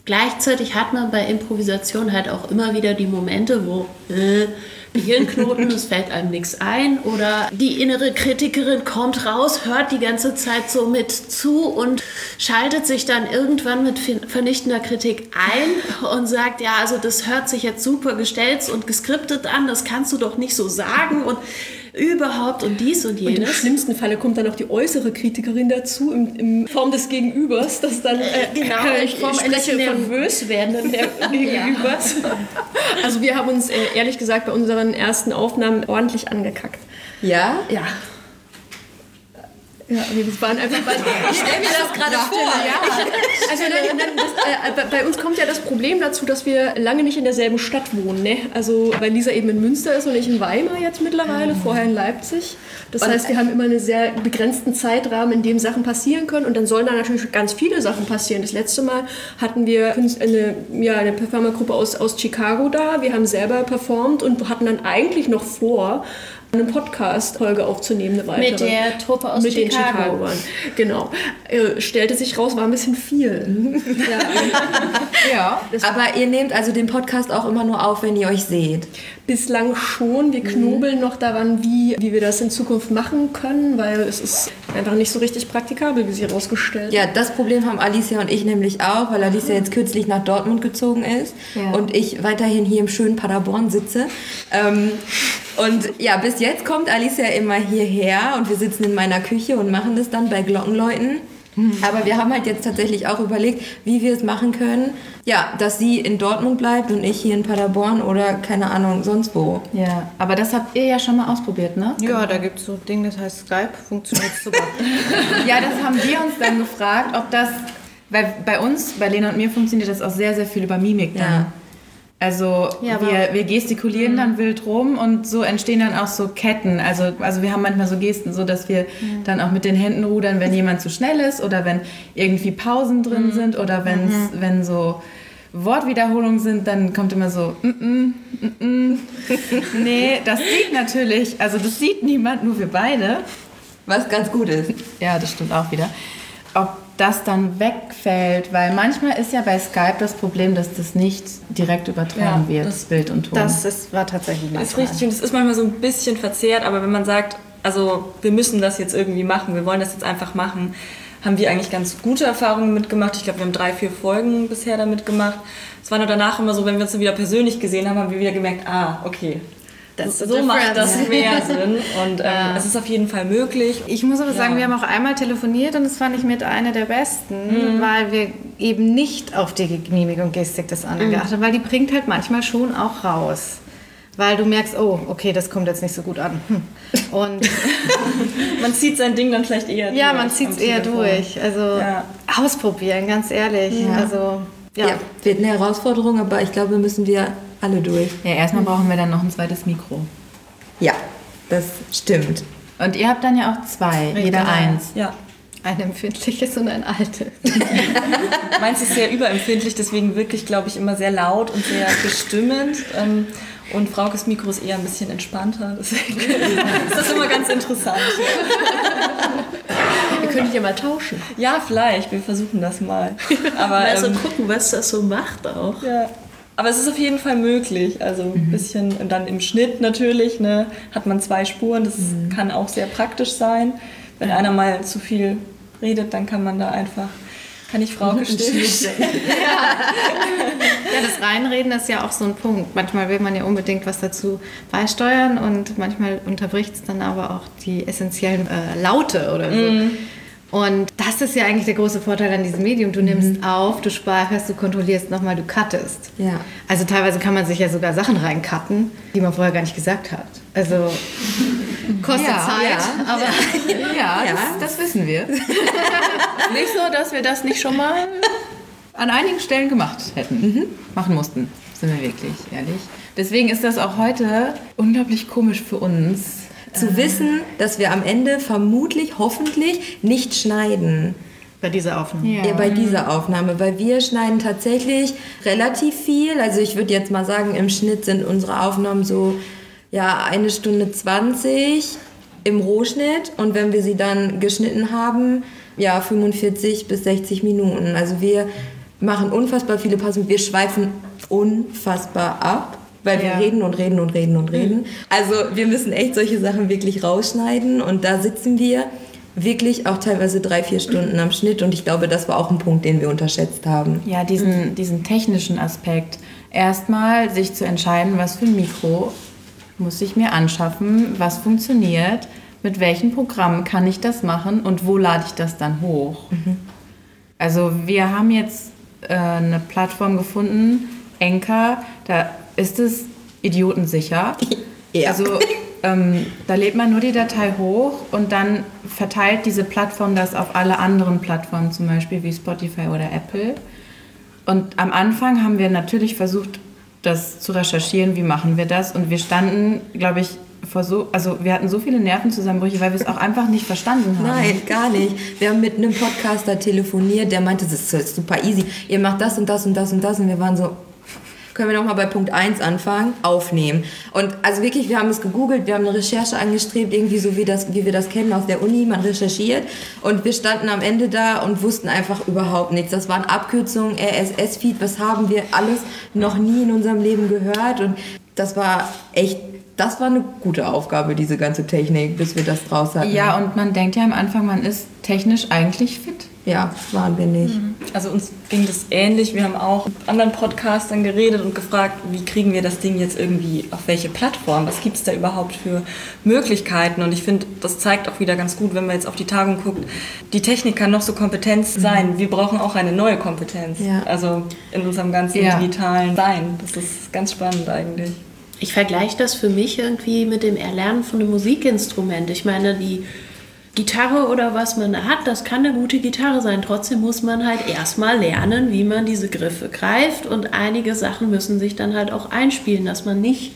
Speaker 6: Gleichzeitig hat man bei Improvisation halt auch immer wieder die Momente, wo äh, Gehirnknoten, es fällt einem nichts ein. Oder die innere Kritikerin kommt raus, hört die ganze Zeit so mit zu und schaltet sich dann irgendwann mit vernichtender Kritik ein und sagt, ja, also das hört sich jetzt super gestellt und geskriptet an, das kannst du doch nicht so sagen. Und überhaupt und dies und
Speaker 8: Und im
Speaker 6: jenes.
Speaker 8: schlimmsten Falle kommt dann auch die äußere Kritikerin dazu, in, in Form des Gegenübers, das dann äh,
Speaker 6: Genau,
Speaker 8: äh,
Speaker 6: Form eines
Speaker 8: spreche
Speaker 6: nervös werdenden (laughs)
Speaker 8: Gegenübers. Also wir haben uns äh, ehrlich gesagt bei unseren ersten Aufnahmen ordentlich angekackt.
Speaker 5: Ja?
Speaker 8: Ja. Ja, wir waren einfach bei, (laughs)
Speaker 5: Ich stell mir das gerade vor.
Speaker 8: Also nein, nein, das, äh, bei- uns kommt ja das Problem dazu, dass wir lange nicht in derselben Stadt wohnen. Ne? Also weil Lisa eben in Münster ist und ich in Weimar jetzt mittlerweile, vorher in Leipzig. Das heißt, wir haben immer einen sehr begrenzten Zeitrahmen, in dem Sachen passieren können und dann sollen da natürlich ganz viele Sachen passieren. Das letzte Mal hatten wir eine, ja, eine Performergruppe aus, aus Chicago da. Wir haben selber performt und hatten dann eigentlich noch vor, eine Podcast-Folge aufzunehmen, eine weitere.
Speaker 6: Mit der Truppe aus
Speaker 8: Mit den
Speaker 6: Chicago.
Speaker 8: Chicagoern. Genau. Äh, stellte sich raus, war ein bisschen viel.
Speaker 2: Ja. (laughs)
Speaker 5: Aber ihr nehmt also den Podcast auch immer nur auf, wenn ihr euch seht.
Speaker 8: Bislang schon. Wir knobeln noch daran, wie, wie wir das in Zukunft machen können, weil es ist einfach nicht so richtig praktikabel, wie sie herausgestellt
Speaker 5: Ja, das Problem haben Alicia und ich nämlich auch, weil Alicia jetzt kürzlich nach Dortmund gezogen ist
Speaker 2: Ja.
Speaker 5: und ich weiterhin hier im schönen Paderborn sitze. Ähm, und ja, bis jetzt kommt Alicia immer hierher und wir sitzen in meiner Küche und machen das dann bei Glockenläuten. Aber wir haben halt jetzt tatsächlich auch überlegt, wie wir es machen können. Ja, dass sie in Dortmund bleibt und ich hier in Paderborn oder keine Ahnung, sonst wo.
Speaker 2: Ja, aber das habt ihr ja schon mal ausprobiert, ne?
Speaker 9: Ja, da gibt es so ein Ding, das heißt Skype, funktioniert super. (laughs)
Speaker 2: Ja, das haben wir uns dann gefragt, ob das, weil bei uns, bei Lena und mir funktioniert das auch sehr, sehr viel über Mimik dann.
Speaker 5: Ja.
Speaker 2: Also
Speaker 6: Ja,
Speaker 2: wir, wir gestikulieren dann wild rum und so entstehen dann auch so Ketten. Also, also wir haben manchmal so Gesten, so dass wir dann auch mit den Händen rudern, wenn jemand zu schnell ist oder wenn irgendwie Pausen drin sind oder wenn's, wenn so Wortwiederholungen sind, dann kommt immer so, mm -mm, mm -mm. (laughs) nee, das sieht natürlich, also das sieht niemand, nur wir beide.
Speaker 5: Was ganz gut ist.
Speaker 2: Ja, das stimmt auch wieder. Ob das dann wegfällt, weil manchmal ist ja bei Skype das Problem, dass das nicht direkt übertragen
Speaker 3: Ja,
Speaker 2: wird,
Speaker 3: das-
Speaker 2: Bild und Ton.
Speaker 9: Das ist, war tatsächlich
Speaker 3: Das ist richtig und es ist manchmal so ein bisschen verzerrt, aber wenn man sagt, also wir müssen das jetzt irgendwie machen, wir wollen das jetzt einfach machen, haben wir eigentlich ganz gute Erfahrungen mitgemacht. Ich glaube, wir haben drei, vier Folgen bisher damit gemacht. Es war nur danach immer so, wenn wir uns dann wieder persönlich gesehen haben, haben wir wieder gemerkt, ah, okay.
Speaker 9: That's
Speaker 3: so macht das mehr (laughs) Sinn und ähm, es ist auf jeden Fall möglich.
Speaker 2: Ich muss aber sagen,
Speaker 3: Ja.
Speaker 2: wir haben auch einmal telefoniert und das fand ich mit einer der besten, weil wir eben nicht auf die und Gestik des anderen geachtet haben, weil die bringt halt manchmal schon auch raus. Weil du merkst, oh, okay, das kommt jetzt nicht so gut an. Hm. Und (laughs)
Speaker 3: Man zieht sein Ding dann vielleicht eher
Speaker 2: ja,
Speaker 3: durch
Speaker 2: man zieht es eher durch. Also
Speaker 3: Ja.
Speaker 2: ausprobieren, ganz ehrlich. Also
Speaker 5: Ja. wird eine Herausforderung, aber ich glaube, müssen wir alle durch.
Speaker 4: Ja, erstmal brauchen wir dann noch ein zweites Mikro.
Speaker 5: Ja, das stimmt.
Speaker 4: Und ihr habt dann ja auch zwei, jeder eins.
Speaker 3: Ja.
Speaker 2: Ein empfindliches und ein altes. (laughs)
Speaker 3: Meins ist sehr überempfindlich, deswegen wirklich, glaube ich, immer sehr laut und sehr bestimmend. Und Fraukes Mikro ist eher ein bisschen entspannter. Deswegen (laughs) ist das immer ganz interessant.
Speaker 8: Wir könnten ja mal tauschen.
Speaker 3: Ja, vielleicht. Wir versuchen das mal. Aber,
Speaker 8: Also
Speaker 3: ähm,
Speaker 8: gucken, was das so macht auch.
Speaker 3: ja. Aber es ist auf jeden Fall möglich. Also ein bisschen und dann im Schnitt natürlich ne, hat man zwei Spuren. Das kann auch sehr praktisch sein. Wenn einer mal zu viel redet, dann kann man da einfach, kann ich Frauke stillen. (laughs)
Speaker 2: Ja, das Reinreden ist ja auch so ein Punkt. Manchmal will man ja unbedingt was dazu beisteuern und manchmal unterbricht es dann aber auch die essentiellen äh, Laute oder so. Und das ist ja eigentlich der große Vorteil an diesem Medium. Du nimmst auf, du speicherst, du kontrollierst nochmal, du cuttest.
Speaker 5: Ja.
Speaker 2: Also teilweise kann man sich ja sogar Sachen reincutten, die man vorher gar nicht gesagt hat. Also (laughs) kostet
Speaker 5: Ja,
Speaker 2: Zeit,
Speaker 5: ja.
Speaker 2: aber
Speaker 4: Ja,
Speaker 5: Ja. (laughs)
Speaker 4: Das, das wissen wir.
Speaker 6: Nicht so, dass wir das nicht schon mal.
Speaker 4: An einigen Stellen gemacht hätten. Machen mussten, sind wir wirklich ehrlich. Deswegen ist das auch heute unglaublich komisch für uns.
Speaker 5: Zu wissen, dass wir am Ende vermutlich, hoffentlich nicht schneiden.
Speaker 2: bei dieser Aufnahme.
Speaker 5: Ja. bei dieser Aufnahme, weil wir schneiden tatsächlich relativ viel. Also ich würde jetzt mal sagen, im Schnitt sind unsere Aufnahmen so ja eine Stunde 20 im Rohschnitt und wenn wir sie dann geschnitten haben, ja 45 bis 60 Minuten. Also wir machen unfassbar viele Pausen, wir schweifen unfassbar ab. Weil wir
Speaker 2: Ja.
Speaker 5: reden und reden und reden und reden. Also wir müssen echt solche Sachen wirklich rausschneiden und da sitzen wir wirklich auch teilweise drei, vier Stunden am Schnitt und ich glaube, das war auch ein Punkt, den wir unterschätzt haben.
Speaker 4: Ja, diesen, diesen technischen Aspekt. Erstmal sich zu entscheiden, was für ein Mikro muss ich mir anschaffen, was funktioniert, mit welchen Programmen kann ich das machen und wo lade ich das dann hoch. Also wir haben jetzt äh, eine Plattform gefunden, Enker, da ist es idiotensicher. (laughs)
Speaker 5: Ja.
Speaker 4: Also ähm, da lädt man nur die Datei hoch und dann verteilt diese Plattform das auf alle anderen Plattformen, zum Beispiel wie Spotify oder Apple. Und am Anfang haben wir natürlich versucht, das zu recherchieren, wie machen wir das. Und wir standen, glaube ich, vor so, also wir hatten so viele Nervenzusammenbrüche, weil wir es auch einfach nicht verstanden haben.
Speaker 5: Nein, gar nicht. Wir haben mit einem Podcaster telefoniert, der meinte, das ist super easy. Ihr macht das und das und das und das und wir waren so, können wir nochmal bei Punkt 1 anfangen? Aufnehmen. Und also wirklich, wir haben es gegoogelt, wir haben eine Recherche angestrebt, irgendwie so wie, das, wie wir das kennen aus der Uni, man recherchiert. Und wir standen am Ende da und wussten einfach überhaupt nichts. Das waren Abkürzungen, RSS-Feed, was haben wir alles noch nie in unserem Leben gehört. Und das war echt, das war eine gute Aufgabe, diese ganze Technik, bis wir das draus hatten.
Speaker 4: Ja, und man denkt ja am Anfang, man ist technisch eigentlich fit.
Speaker 5: Ja, waren wir nicht.
Speaker 3: Also uns ging das ähnlich. Wir haben auch mit anderen Podcastern geredet und gefragt, wie kriegen wir das Ding jetzt irgendwie auf welche Plattform? Was gibt es da überhaupt für Möglichkeiten? Und ich finde, das zeigt auch wieder ganz gut, wenn man jetzt auf die Tagung guckt, die Technik kann noch so kompetent sein. Wir brauchen auch eine neue Kompetenz.
Speaker 5: Ja.
Speaker 3: Also in unserem ganzen
Speaker 4: Ja.
Speaker 3: digitalen Sein. Das ist ganz spannend eigentlich.
Speaker 6: Ich vergleiche das für mich irgendwie mit dem Erlernen von einem Musikinstrument. Ich meine, die Gitarre oder was man da hat, das kann eine gute Gitarre sein. Trotzdem muss man halt erstmal lernen, wie man diese Griffe greift und einige Sachen müssen sich dann halt auch einspielen, dass man nicht,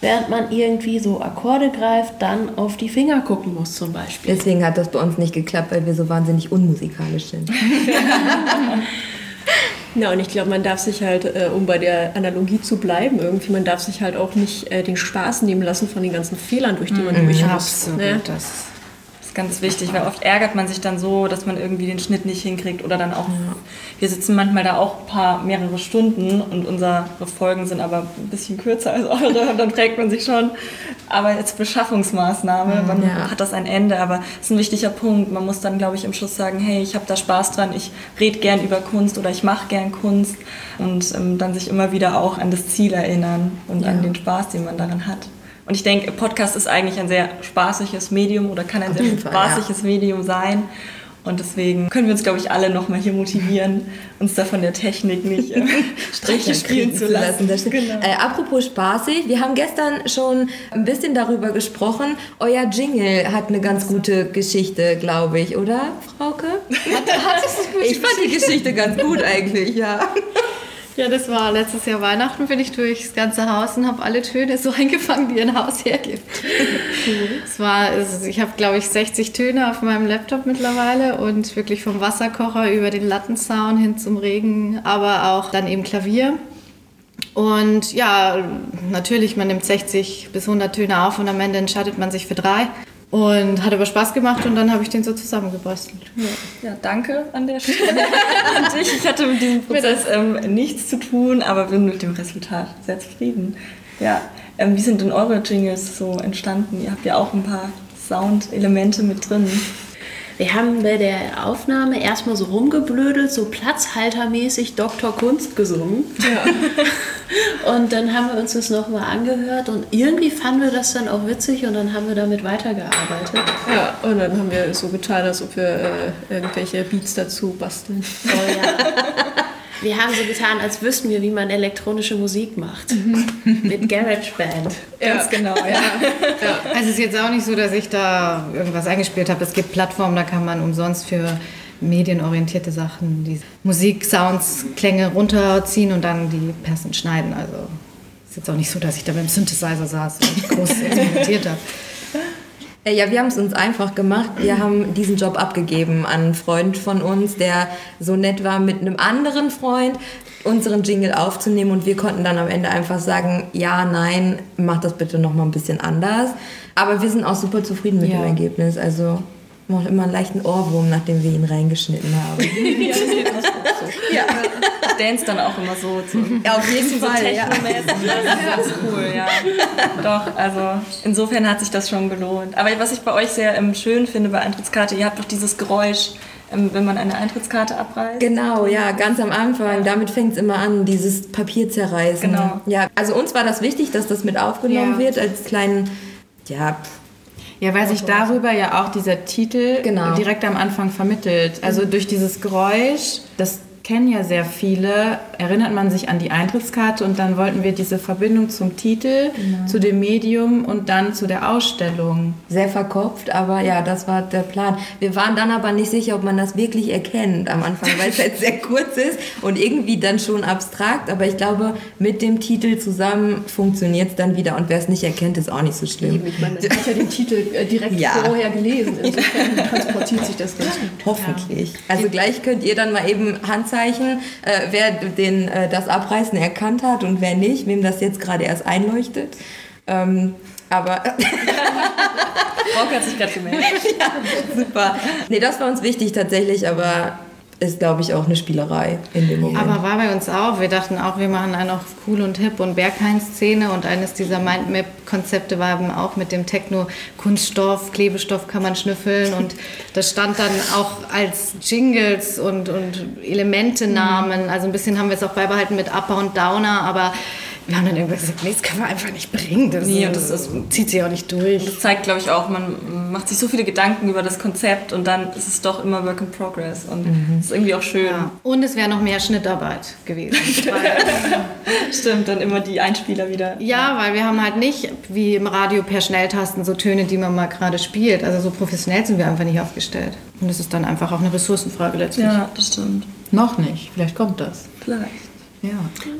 Speaker 6: während man irgendwie so Akkorde greift, dann auf die Finger gucken muss zum Beispiel.
Speaker 5: Deswegen hat das bei uns nicht geklappt, weil wir so wahnsinnig unmusikalisch sind. (laughs)
Speaker 8: Ja, und ich glaube, man darf sich halt, äh, um bei der Analogie zu bleiben, irgendwie, man darf sich halt auch nicht äh, den Spaß nehmen lassen von den ganzen Fehlern, durch die man durch muss.
Speaker 2: Absolut.
Speaker 8: Ne?
Speaker 2: Das
Speaker 3: ist ganz wichtig, weil oft ärgert man sich dann so, dass man irgendwie den Schnitt nicht hinkriegt oder dann auch, wir sitzen manchmal da auch ein paar, mehrere Stunden und unsere Folgen sind aber ein bisschen kürzer als eure und dann fragt man sich schon, aber jetzt Beschaffungsmaßnahme, wann
Speaker 5: Ja.
Speaker 3: hat das ein Ende, aber es ist ein wichtiger Punkt, man muss dann glaube ich im Schluss sagen, hey, ich habe da Spaß dran, ich rede gern über Kunst oder ich mache gern Kunst und ähm, dann sich immer wieder auch an das Ziel erinnern und an den Spaß, den man daran hat. Und ich denke, Podcast ist eigentlich ein sehr spaßiges Medium oder kann ein sehr
Speaker 5: jeden Fall,
Speaker 3: spaßiges Medium sein. Und deswegen können wir uns, glaube ich, alle nochmal hier motivieren, uns da von der Technik nicht äh, (laughs) Striche spielen zu lassen.
Speaker 5: Stimmt.
Speaker 3: Genau.
Speaker 5: Äh, apropos spaßig, wir haben gestern schon ein bisschen darüber gesprochen. Euer Jingle hat eine ganz gute Geschichte, glaube ich, oder, Frauke? (laughs) ich fand die Geschichte ganz gut eigentlich, ja.
Speaker 2: Ja, das war letztes Jahr Weihnachten, bin ich durchs ganze Haus und habe alle Töne so (laughs) eingefangen, die ein Haus hergibt. Es war, es- ich habe, glaube ich, 60 Töne auf meinem Laptop mittlerweile und wirklich vom Wasserkocher über den Lattenzaun hin zum Regen, aber auch dann eben Klavier. Und ja, natürlich, man nimmt 60 bis 100 Töne auf und am Ende entscheidet man sich für drei. Und hat aber Spaß gemacht und dann habe ich den so zusammengebastelt.
Speaker 3: Ja, danke an der (laughs) Stelle an dich. Ich hatte mit diesem Prozess ähm, nichts zu tun, aber bin mit dem Resultat sehr zufrieden. Ja, ähm, wie sind denn eure Jingles so entstanden? Ihr habt ja auch ein paar Soundelemente mit drin.
Speaker 6: Wir haben bei der Aufnahme erstmal so rumgeblödelt, so platzhaltermäßig Dr. Kunst gesungen. (laughs) und dann haben wir uns das nochmal angehört und irgendwie fanden wir das dann auch witzig und dann haben wir damit weitergearbeitet.
Speaker 8: Ja, und dann haben wir so getan, als ob wir äh, irgendwelche Beats dazu basteln.
Speaker 6: Oh ja. (laughs) Wir haben so getan, als wüssten wir, wie man elektronische Musik macht. Mit GarageBand.
Speaker 8: Ganz genau, ja.
Speaker 2: Also es ist jetzt auch nicht so, dass ich da irgendwas eingespielt habe. Es gibt Plattformen, da kann man umsonst für medienorientierte Sachen die Musik, Sounds, Klänge runterziehen und dann die passend schneiden. Also ist jetzt auch nicht so, dass ich da beim Synthesizer saß und groß (laughs) experimentiert habe.
Speaker 5: Äh, Ja, wir haben es uns einfach gemacht. Wir haben diesen Job abgegeben an einen Freund von uns, der so nett war, mit einem anderen Freund unseren Jingle aufzunehmen und wir konnten dann am Ende einfach sagen, ja, nein, mach das bitte noch mal ein bisschen anders. Aber wir sind auch super zufrieden mit
Speaker 2: Ja.
Speaker 5: dem Ergebnis. Also macht immer einen leichten Ohrwurm, nachdem wir ihn reingeschnitten haben. (laughs)
Speaker 3: Ja. Ich dance dann auch immer so. so
Speaker 5: ja, auf jeden
Speaker 3: so
Speaker 5: Fall. Ja.
Speaker 3: technomäßig. Das ist (laughs) cool, ja. Doch, also insofern hat sich das schon gelohnt. Aber was ich bei euch sehr ähm, schön finde bei Eintrittskarte, ihr habt doch dieses Geräusch, ähm, wenn man eine Eintrittskarte abreißt.
Speaker 5: Genau, ja, ganz am Anfang. Damit fängt es immer an, dieses Papier zerreißen.
Speaker 3: Genau.
Speaker 5: Ja, also uns war das wichtig, dass das mit aufgenommen
Speaker 2: Ja.
Speaker 5: wird als kleinen, ja,
Speaker 4: Ja, weil sich darüber ja auch dieser Titel
Speaker 5: Genau.
Speaker 4: direkt am Anfang vermittelt. Also durch dieses Geräusch, das kennen ja sehr viele, erinnert man sich an die Eintrittskarte und dann wollten wir diese Verbindung zum Titel, zu dem Medium und dann zu der Ausstellung.
Speaker 5: sehr verkopft, aber ja, das war der Plan. Wir waren dann aber nicht sicher, ob man das wirklich erkennt am Anfang, weil es halt sehr kurz ist und irgendwie dann schon abstrakt. Aber ich glaube, mit dem Titel zusammen funktioniert es dann wieder und wer es nicht erkennt, ist auch nicht so schlimm.
Speaker 8: Ich meine, man hat ja den Titel äh, direkt
Speaker 5: Ja.
Speaker 8: vorher gelesen. Insofern (laughs) transportiert sich das ganz gut.
Speaker 5: Hoffentlich. Also gleich könnt ihr dann mal eben Handzeichen, äh, wer den, äh, das Abreißen erkannt hat und wer nicht, wem das jetzt gerade erst einleuchtet. Ähm, aber (laughs)
Speaker 3: Frauke hat sich gerade gemeldet. (laughs)
Speaker 5: super. Nee, das war uns wichtig tatsächlich, aber ist, glaube ich, auch eine Spielerei in dem Moment.
Speaker 2: Aber war bei uns auch. Wir dachten auch, wir machen einen auf cool und hip und Berghain-Szene und eines dieser Mindmap-Konzepte war eben auch mit dem Techno-Kunststoff, Klebestoff kann man schnüffeln und das stand dann auch als Jingles und, und Elementenamen. Also ein bisschen haben wir es auch beibehalten mit Upper und Downer, aber wir haben dann irgendwann gesagt, nee, das können wir einfach nicht bringen. Das,
Speaker 3: Nee, und
Speaker 2: das,
Speaker 3: das
Speaker 2: zieht sich auch nicht durch.
Speaker 3: Das zeigt, glaube ich, auch, man macht sich so viele Gedanken über das Konzept und dann ist es doch immer Work in Progress. Und das ist irgendwie auch schön.
Speaker 2: Ja. Und es wäre noch mehr Schnittarbeit gewesen. (laughs)
Speaker 3: Stimmt, dann immer die Einspieler wieder.
Speaker 2: Ja, weil wir haben halt nicht wie im Radio per Schnelltasten so Töne, die man mal gerade spielt. Also so professionell sind wir einfach nicht aufgestellt. Und das ist dann einfach auch eine Ressourcenfrage letztlich.
Speaker 3: Ja, das stimmt.
Speaker 4: Noch nicht, vielleicht kommt das.
Speaker 3: Vielleicht.
Speaker 4: Ja.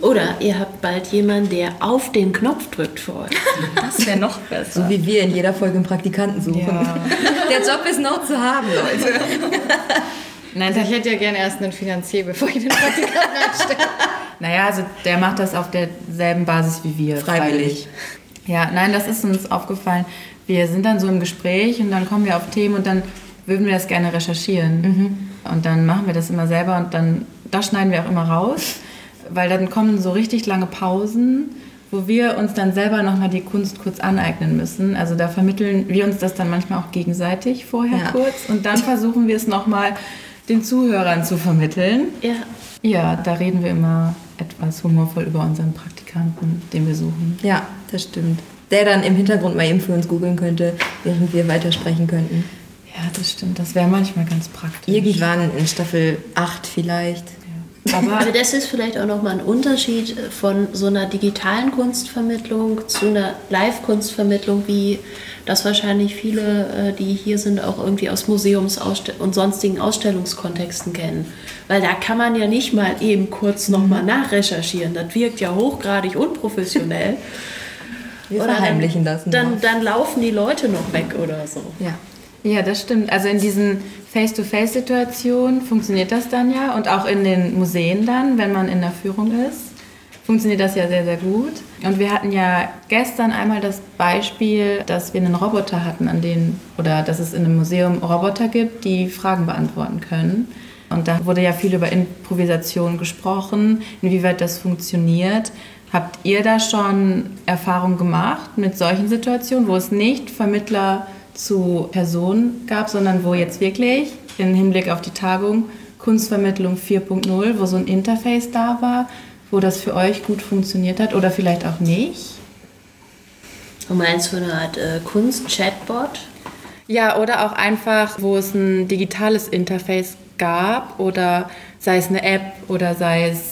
Speaker 6: Oder ihr habt bald jemanden, der auf den Knopf drückt für euch.
Speaker 3: Das wäre noch besser.
Speaker 5: so wie wir in jeder Folge einen Praktikanten suchen.
Speaker 4: Ja. (laughs)
Speaker 5: Der Job ist noch zu haben, Leute. (laughs)
Speaker 4: Nein,
Speaker 2: ich hätte ja gerne erst einen Finanzier, bevor ich den Praktikanten einstelle.
Speaker 4: Naja, also der macht das auf derselben Basis wie wir.
Speaker 5: Freiwillig.
Speaker 4: Ja, nein, das ist uns aufgefallen. Wir sind dann so im Gespräch und dann kommen wir auf Themen und dann würden wir das gerne recherchieren. Und dann machen wir das immer selber und dann, das schneiden wir auch immer raus, weil dann kommen so richtig lange Pausen, wo wir uns dann selber nochmal die Kunst kurz aneignen müssen. Also da vermitteln wir uns das dann manchmal auch gegenseitig vorher
Speaker 5: Ja.
Speaker 4: kurz und dann versuchen wir es nochmal den Zuhörern zu vermitteln.
Speaker 6: Ja.
Speaker 4: Ja, da reden wir immer etwas humorvoll über unseren Praktikanten, den wir suchen.
Speaker 5: Ja, das stimmt. Der dann im Hintergrund mal eben für uns googeln könnte, während wir weitersprechen könnten.
Speaker 4: Ja, das stimmt. Das wäre manchmal ganz praktisch.
Speaker 5: Irgendwann in Staffel 8 vielleicht.
Speaker 6: Aber also das ist vielleicht auch nochmal ein Unterschied von so einer digitalen Kunstvermittlung zu einer Live-Kunstvermittlung, wie das wahrscheinlich viele, äh, die hier sind, auch irgendwie aus Museums- und sonstigen Ausstellungskontexten kennen. Weil da kann man ja nicht mal eben kurz nochmal nachrecherchieren. Das wirkt ja hochgradig unprofessionell.
Speaker 5: Wir
Speaker 6: Oder
Speaker 5: verheimlichen
Speaker 6: dann,
Speaker 5: das nur.
Speaker 6: Dann, dann laufen die Leute noch weg oder so.
Speaker 5: Ja.
Speaker 4: Ja, das stimmt. Also in diesen Face-to-Face-Situationen funktioniert das dann ja und auch in den Museen dann, wenn man in der Führung ist, funktioniert das ja sehr, sehr gut. Und wir hatten ja gestern einmal das Beispiel, dass wir einen Roboter hatten, an den oder dass es in einem Museum Roboter gibt, die Fragen beantworten können. Und da wurde ja viel über Improvisation gesprochen, inwieweit das funktioniert. Habt ihr da schon Erfahrung gemacht mit solchen Situationen, wo es nicht Vermittler zu Personen gab, sondern wo jetzt wirklich im Hinblick auf die Tagung Kunstvermittlung 4.0, wo so ein Interface da war, wo das für euch gut funktioniert hat oder vielleicht auch nicht?
Speaker 6: Du meinst für eine Art äh, Kunst-Chatbot?
Speaker 4: Ja, oder auch einfach, wo es ein digitales Interface gab oder sei es eine App oder sei es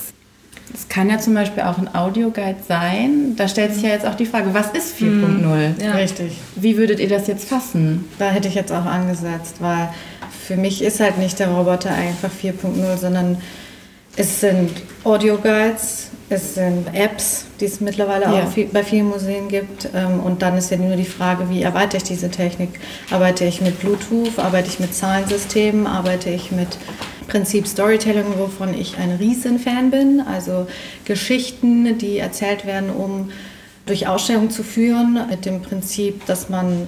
Speaker 4: es kann ja zum Beispiel auch ein Audioguide sein. Da stellt sich ja jetzt auch die Frage, was ist 4.0?
Speaker 2: Ja. Richtig.
Speaker 4: Wie würdet ihr das jetzt fassen?
Speaker 2: Da hätte ich jetzt auch angesetzt, weil für mich ist halt nicht der Roboter einfach 4.0, sondern es sind Audioguides, es sind Apps, die es mittlerweile
Speaker 4: Ja.
Speaker 2: auch viel, bei vielen Museen gibt. Ähm, Und dann ist ja nur die Frage, wie erweitere ich diese Technik? Arbeite ich mit Bluetooth, arbeite ich mit Zahlensystemen, arbeite ich mit Prinzip Storytelling, wovon ich ein Riesen-Fan bin. Also Geschichten, die erzählt werden, um durch Ausstellungen zu führen, mit dem Prinzip, dass man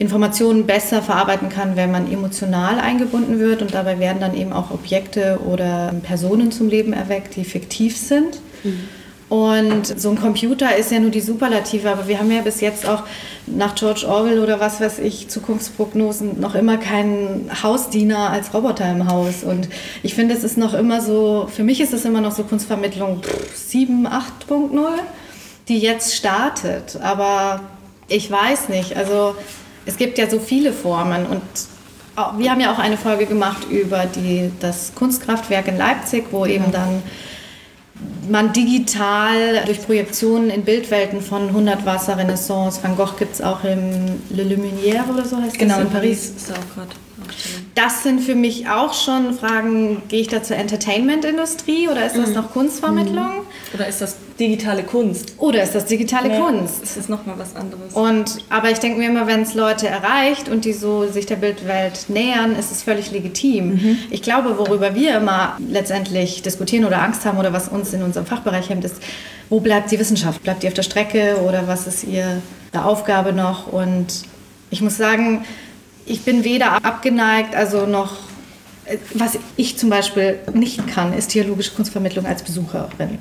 Speaker 2: Informationen besser verarbeiten kann, wenn man emotional eingebunden wird. Und dabei werden dann eben auch Objekte oder Personen zum Leben erweckt, die fiktiv sind. Und so ein Computer ist ja nur die Superlative, aber wir haben ja bis jetzt auch nach George Orwell oder was weiß ich, Zukunftsprognosen, noch immer keinen Hausdiener als Roboter im Haus. Und ich finde, es ist noch immer so, für mich ist es immer noch so Kunstvermittlung pff, 7, 8.0, die jetzt startet. Aber ich weiß nicht, also es gibt ja so viele Formen und wir haben ja auch eine Folge gemacht über die, das Kunstkraftwerk in Leipzig, wo eben dann man digital durch Projektionen in Bildwelten von Hundertwasser, Renaissance, Van Gogh gibt es auch im Le Luminaire oder so heißt
Speaker 3: Genau,
Speaker 2: das
Speaker 3: in Paris ist er auch gerade.
Speaker 2: Das sind für mich auch schon Fragen, gehe ich da zur Entertainment-Industrie oder ist das noch Kunstvermittlung?
Speaker 3: Oder ist das digitale Kunst?
Speaker 2: Oder ist das digitale
Speaker 3: Nee,
Speaker 2: Kunst?
Speaker 3: Das ist nochmal was anderes.
Speaker 2: Und, aber ich denke mir immer, wenn es Leute erreicht und die so sich der Bildwelt nähern, ist es völlig legitim. Ich glaube, worüber wir immer letztendlich diskutieren oder Angst haben oder was uns in unserem Fachbereich hemmt, ist, wo bleibt die Wissenschaft? Bleibt die auf der Strecke oder was ist ihre Aufgabe noch? Und ich muss sagen, ich bin weder abgeneigt, also noch, äh, was ich zum Beispiel nicht kann, ist theologische Kunstvermittlung als Besucherin.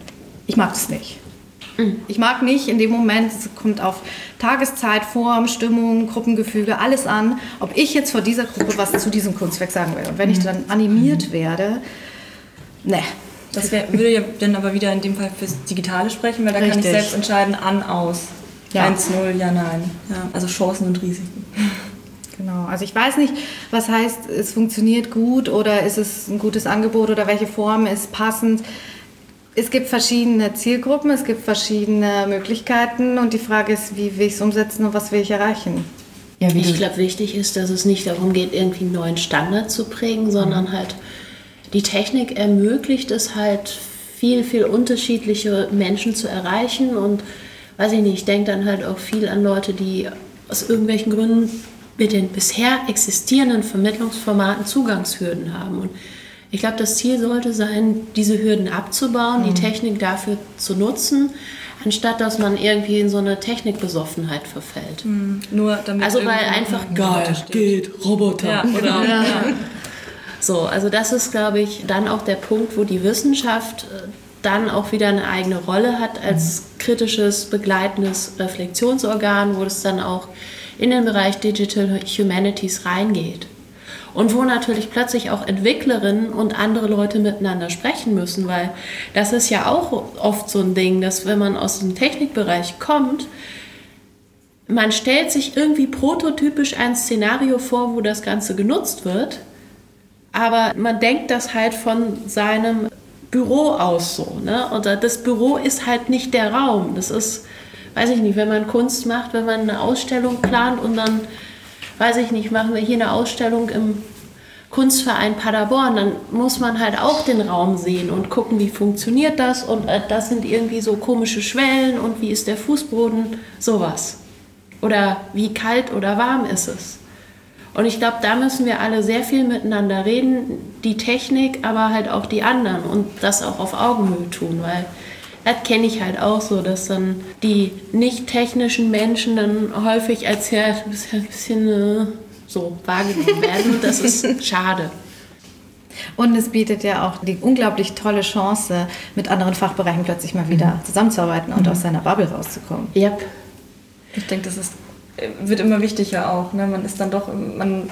Speaker 2: Ich mag das nicht. Ich mag nicht in dem Moment, es kommt auf Tageszeit, Form, Stimmung, Gruppengefüge, alles an, ob ich jetzt vor dieser Gruppe was zu diesem Kunstwerk sagen will. Und wenn ich dann animiert werde, ne.
Speaker 3: Das wär, würde ja dann aber wieder in dem Fall fürs Digitale sprechen, weil da kann ich
Speaker 2: Richtig.
Speaker 3: selbst entscheiden, an, aus.
Speaker 2: Ja.
Speaker 3: 1-0, ja, nein. Ja, also Chancen und Risiken.
Speaker 2: Genau. Also ich weiß nicht, was heißt, es funktioniert gut oder ist es ein gutes Angebot oder welche Form ist passend. Es gibt verschiedene Zielgruppen, es gibt verschiedene Möglichkeiten und die Frage ist, wie will ich es umsetzen und was will ich erreichen?
Speaker 4: Ja, wie
Speaker 6: Ich glaube, wichtig ist, dass es nicht darum geht, irgendwie einen neuen Standard zu prägen, sondern halt die Technik ermöglicht es halt, viel, viel unterschiedliche Menschen zu erreichen. Und weiß ich nicht, ich denke dann halt auch viel an Leute, die aus irgendwelchen Gründen mit den bisher existierenden Vermittlungsformaten Zugangshürden haben. Und ich glaube, das Ziel sollte sein, diese Hürden abzubauen, die Technik dafür zu nutzen, anstatt dass man irgendwie in so eine Technikbesoffenheit verfällt.
Speaker 3: Nur damit
Speaker 6: Also weil einfach
Speaker 3: ein Roboter steht.
Speaker 6: Roboter.
Speaker 3: Ja, genau. (laughs) Ja.
Speaker 6: So, also das ist, glaube ich, dann auch der Punkt, wo die Wissenschaft äh, dann auch wieder eine eigene Rolle hat als kritisches, begleitendes Reflexionsorgan, wo es dann auch in den Bereich Digital Humanities reingeht. Und wo natürlich plötzlich auch Entwicklerinnen und andere Leute miteinander sprechen müssen, weil das ist ja auch oft so ein Ding, dass wenn man aus dem Technikbereich kommt, man stellt sich irgendwie prototypisch ein Szenario vor, wo das Ganze genutzt wird, aber man denkt das halt von seinem Büro aus so. Ne? Und das Büro ist halt nicht der Raum. Das ist, weiß ich nicht, wenn man Kunst macht, wenn man eine Ausstellung plant und dann, weiß ich nicht, machen wir hier eine Ausstellung im Kunstverein Paderborn, dann muss man halt auch den Raum sehen und gucken, wie funktioniert das und äh, das sind irgendwie so komische Schwellen und wie ist der Fußboden, sowas. Oder wie kalt oder warm ist es. Und ich glaube, da müssen wir alle sehr viel miteinander reden, die Technik, aber halt auch die anderen und das auch auf Augenhöhe tun, weil das kenne ich halt auch so, dass dann die nicht technischen Menschen dann häufig als ja, ein bisschen, ein bisschen äh, so wahrgenommen (laughs) werden. Und das ist schade.
Speaker 2: Und es bietet ja auch die unglaublich tolle Chance, mit anderen Fachbereichen plötzlich mal wieder mhm. zusammenzuarbeiten und mhm. aus seiner Bubble rauszukommen.
Speaker 3: Yep. Ich denke, das ist, wird immer wichtiger auch. Ne? Man ist dann doch, man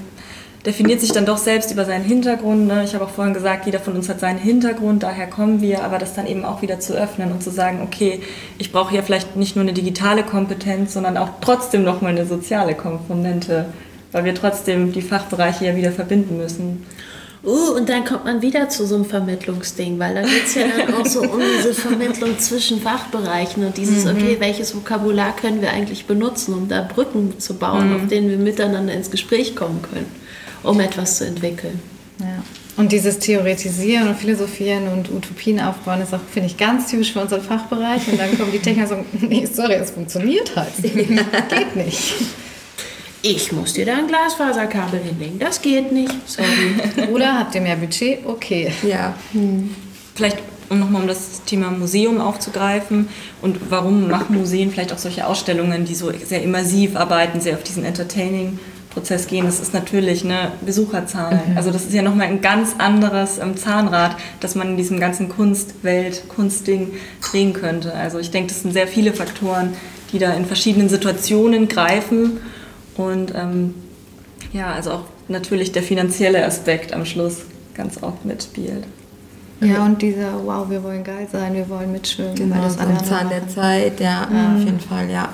Speaker 3: definiert sich dann doch selbst über seinen Hintergrund. Ne? Ich habe auch vorhin gesagt, jeder von uns hat seinen Hintergrund, daher kommen wir, aber das dann eben auch wieder zu öffnen und zu sagen, okay, ich brauche hier vielleicht nicht nur eine digitale Kompetenz, sondern auch trotzdem nochmal eine soziale Komponente weil wir trotzdem die Fachbereiche ja wieder verbinden müssen.
Speaker 6: Uh, und dann kommt man wieder zu so einem Vermittlungsding, weil da geht es ja dann auch so um diese Vermittlung zwischen Fachbereichen und dieses, mhm. okay, welches Vokabular können wir eigentlich benutzen, um da Brücken zu bauen, mhm. auf denen wir miteinander ins Gespräch kommen können, um etwas zu entwickeln.
Speaker 2: Ja. Und dieses Theoretisieren und Philosophieren und Utopien aufbauen ist auch, finde ich, ganz typisch für unseren Fachbereich. Und dann kommen die Techniker und sagen, nee, sorry, es funktioniert halt. (laughs) Geht nicht
Speaker 6: ich muss dir da ein Glasfaserkabel hinlegen. Das geht nicht. Sorry.
Speaker 2: Oder habt ihr mehr Budget? Okay.
Speaker 3: Ja. Hm. Vielleicht um nochmal um das Thema Museum aufzugreifen und warum machen Museen vielleicht auch solche Ausstellungen, die so sehr immersiv arbeiten, sehr auf diesen Entertaining-Prozess gehen. Das ist natürlich eine Besucherzahl. Mhm. Also das ist ja nochmal ein ganz anderes ähm, Zahnrad, das man in diesem ganzen Kunstwelt, Kunstding drehen könnte. Also ich denke, das sind sehr viele Faktoren, die da in verschiedenen Situationen greifen und ähm, ja, also auch natürlich der finanzielle Aspekt am Schluss ganz oft mitspielt.
Speaker 2: Ja, und dieser, wow, wir wollen geil sein, wir wollen mitschwimmen.
Speaker 5: Genau, das am Zahn der Zeit, ja, mhm. auf jeden Fall, ja.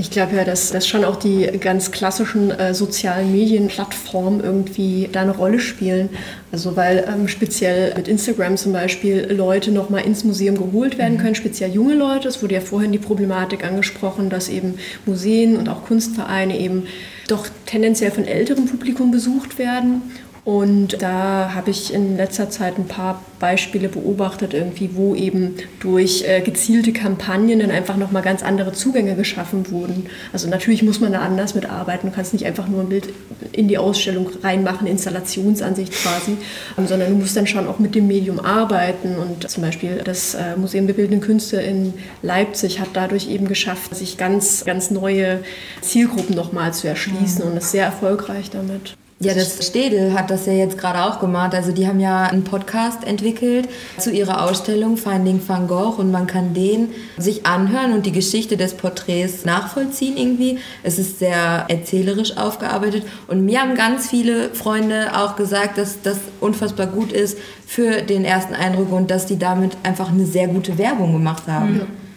Speaker 8: Ich glaube ja, dass, dass schon auch die ganz klassischen äh, sozialen Medienplattformen irgendwie da eine Rolle spielen. Also weil ähm, speziell mit Instagram zum Beispiel Leute nochmal ins Museum geholt werden mhm. können, speziell junge Leute. Es wurde ja vorhin die Problematik angesprochen, dass eben Museen und auch Kunstvereine eben doch tendenziell von älterem Publikum besucht werden und da habe ich in letzter Zeit ein paar Beispiele beobachtet, irgendwie, wo eben durch äh, gezielte Kampagnen dann einfach nochmal ganz andere Zugänge geschaffen wurden. Also natürlich muss man da anders mitarbeiten. Du kannst nicht einfach nur ein Bild in die Ausstellung reinmachen, Installationsansicht quasi, ähm, sondern du musst dann schon auch mit dem Medium arbeiten. Und zum Beispiel das äh, Museum der Bildenden Künste in Leipzig hat dadurch eben geschafft, sich ganz, ganz neue Zielgruppen nochmal zu erschließen mhm. und ist sehr erfolgreich damit.
Speaker 5: Ja, das Städel hat das ja jetzt gerade auch gemacht. Also die haben ja einen Podcast entwickelt zu ihrer Ausstellung Finding Van Gogh und man kann den sich anhören und die Geschichte des Porträts nachvollziehen irgendwie. Es ist sehr erzählerisch aufgearbeitet und mir haben ganz viele Freunde auch gesagt, dass das unfassbar gut ist für den ersten Eindruck und dass die damit einfach eine sehr gute Werbung gemacht haben. Mhm.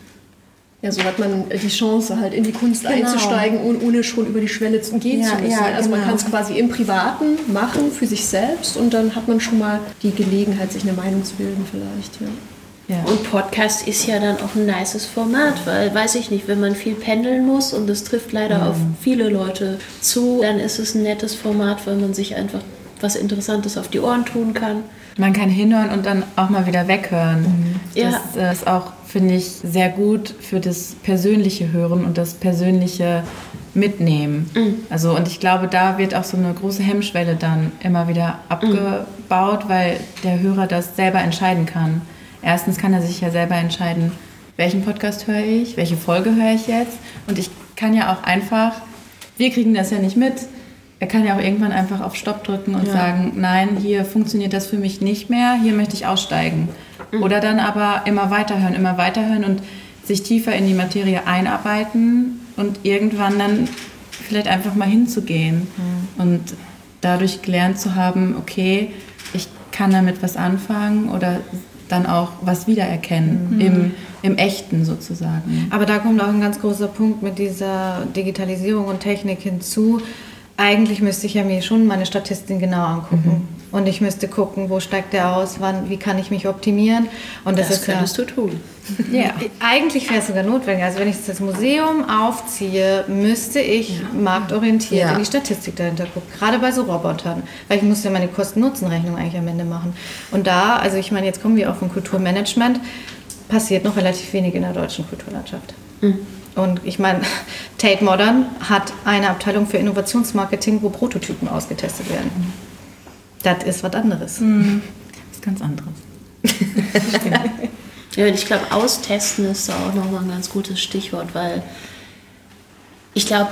Speaker 8: Ja, so hat man die Chance, halt in die Kunst genau. einzusteigen, ohne schon über die Schwelle zu gehen ja, zu müssen. Ja, also genau. man kann es quasi im Privaten machen für sich selbst und dann hat man schon mal die Gelegenheit, sich eine Meinung zu bilden vielleicht. Ja.
Speaker 6: Ja. Und Podcast ist ja dann auch ein nices Format, weil, weiß ich nicht, wenn man viel pendeln muss und das trifft leider mhm. auf viele Leute zu, dann ist es ein nettes Format, weil man sich einfach was Interessantes auf die Ohren tun kann.
Speaker 4: Man kann hinhören und dann auch mal wieder weghören. Mhm. Das ja. ist auch finde ich sehr gut für das persönliche Hören und das persönliche Mitnehmen. Mhm. Also und ich glaube, da wird auch so eine große Hemmschwelle dann immer wieder abgebaut, mhm. weil der Hörer das selber entscheiden kann. Erstens kann er sich ja selber entscheiden, welchen Podcast höre ich, welche Folge höre ich jetzt und ich kann ja auch einfach, wir kriegen das ja nicht mit. Er kann ja auch irgendwann einfach auf Stopp drücken und ja. sagen, nein, hier funktioniert das für mich nicht mehr, hier möchte ich aussteigen. Mhm. Oder dann aber immer weiterhören, immer weiterhören und sich tiefer in die Materie einarbeiten und irgendwann dann vielleicht einfach mal hinzugehen mhm. und dadurch gelernt zu haben, okay, ich kann damit was anfangen oder dann auch was wiedererkennen mhm. im, im Echten sozusagen.
Speaker 2: Aber da kommt auch ein ganz großer Punkt mit dieser Digitalisierung und Technik hinzu. Eigentlich müsste ich ja mir schon meine Statistiken genau angucken. Mhm Und ich müsste gucken, wo steigt der aus, wann, wie kann ich mich optimieren. Und das,
Speaker 6: Das
Speaker 2: ist ja,
Speaker 6: könntest du tun. (laughs)
Speaker 4: Ja.
Speaker 2: eigentlich wäre es sogar notwendig. Also wenn ich das Museum aufziehe, müsste ich marktorientiert
Speaker 5: Ja.
Speaker 2: in die Statistik dahinter gucken. Gerade bei so Robotern. Weil ich muss ja meine Kosten-Nutzen-Rechnung eigentlich am Ende machen. Und da, also ich meine, jetzt kommen wir auch vom Kulturmanagement, passiert noch relativ wenig in der deutschen Kulturlandschaft. Und ich meine, Tate Modern hat eine Abteilung für Innovationsmarketing, wo Prototypen ausgetestet werden. Das ist was anderes.
Speaker 4: Das ist ganz anderes. (laughs)
Speaker 6: Ja, und ich glaube, austesten ist da auch nochmal ein ganz gutes Stichwort, weil ich glaube,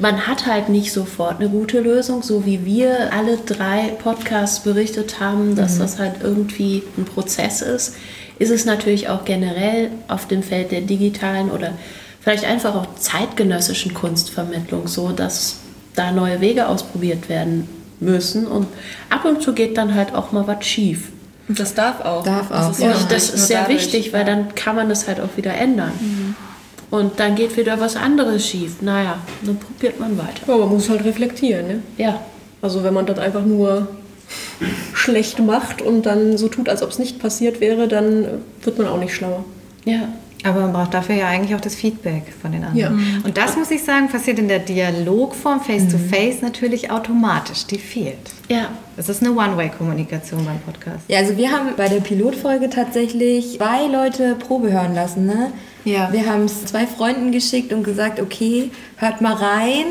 Speaker 6: man hat halt nicht sofort eine gute Lösung, so wie wir alle drei Podcasts berichtet haben, dass das halt irgendwie ein Prozess ist, ist es natürlich auch generell auf dem Feld der digitalen oder vielleicht einfach auch zeitgenössischen Kunstvermittlung so, dass da neue Wege ausprobiert werden müssen und ab und zu geht dann halt auch mal was schief.
Speaker 3: Und das darf auch.
Speaker 5: Darf
Speaker 3: Das
Speaker 5: auch,
Speaker 3: ist
Speaker 5: ja.
Speaker 6: das ist sehr
Speaker 3: dadurch.
Speaker 6: wichtig, weil dann kann man das halt auch wieder ändern. Und dann geht wieder was anderes schief. Naja, dann probiert man weiter.
Speaker 8: Ja, man muss halt reflektieren. Ne?
Speaker 6: Ja,
Speaker 8: Also wenn man das einfach nur schlecht macht und dann so tut, als ob es nicht passiert wäre, dann wird man auch nicht schlauer.
Speaker 6: ja.
Speaker 2: Aber man braucht dafür ja eigentlich auch das Feedback von den anderen.
Speaker 8: Ja.
Speaker 2: Und das muss ich sagen, passiert in der Dialogform Face-to-Face natürlich automatisch. Die fehlt.
Speaker 6: Ja,
Speaker 2: Es ist eine One-Way-Kommunikation beim Podcast.
Speaker 5: Ja, also wir haben bei der Pilotfolge tatsächlich zwei Leute Probe hören lassen, ne?
Speaker 4: Ja.
Speaker 5: Wir haben es zwei Freunden geschickt und gesagt, okay, hört mal rein.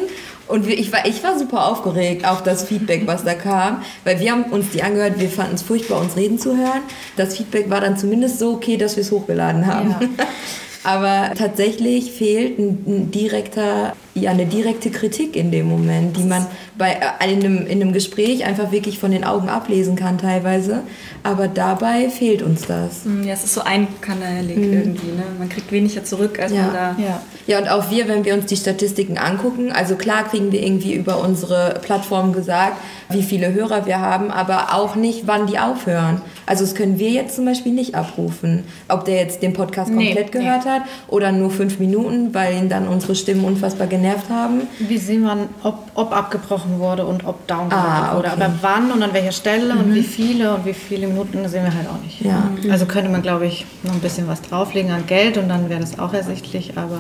Speaker 5: Und ich, war, ich war super aufgeregt auf das Feedback, was da kam, weil wir haben uns die angehört, wir fanden es furchtbar, uns reden zu hören. Das Feedback war dann zumindest so okay, dass wir es hochgeladen haben. (laughs) Aber tatsächlich fehlt ein, ein direkter, ja, eine direkte Kritik in dem Moment, die man bei äh, in einem, in einem Gespräch einfach wirklich von den Augen ablesen kann teilweise. Aber dabei fehlt uns das.
Speaker 3: Hm, Ja, es ist so einkanalig irgendwie. Ne? Man kriegt weniger zurück, als
Speaker 5: Ja.
Speaker 3: man da.
Speaker 4: Ja.
Speaker 5: Ja, und auch wir, wenn wir uns die Statistiken angucken, also klar kriegen wir irgendwie über unsere Plattform gesagt, wie viele Hörer wir haben, aber auch nicht, wann die aufhören. Also das können wir jetzt zum Beispiel nicht abrufen, ob der jetzt den Podcast
Speaker 4: Nee,
Speaker 5: komplett gehört hat oder nur fünf Minuten, weil ihn dann unsere Stimmen unfassbar genervt haben.
Speaker 2: Wie sehen wir, ob, ob abgebrochen wurde und ob downgeloadet
Speaker 5: Ah,
Speaker 2: wurde.
Speaker 5: okay.
Speaker 2: Aber wann und an welcher Stelle und wie viele und wie viele Minuten sehen wir halt auch nicht.
Speaker 5: Ja.
Speaker 2: Also könnte man, glaube ich, noch ein bisschen was drauflegen an Geld und dann wäre das auch ersichtlich. Aber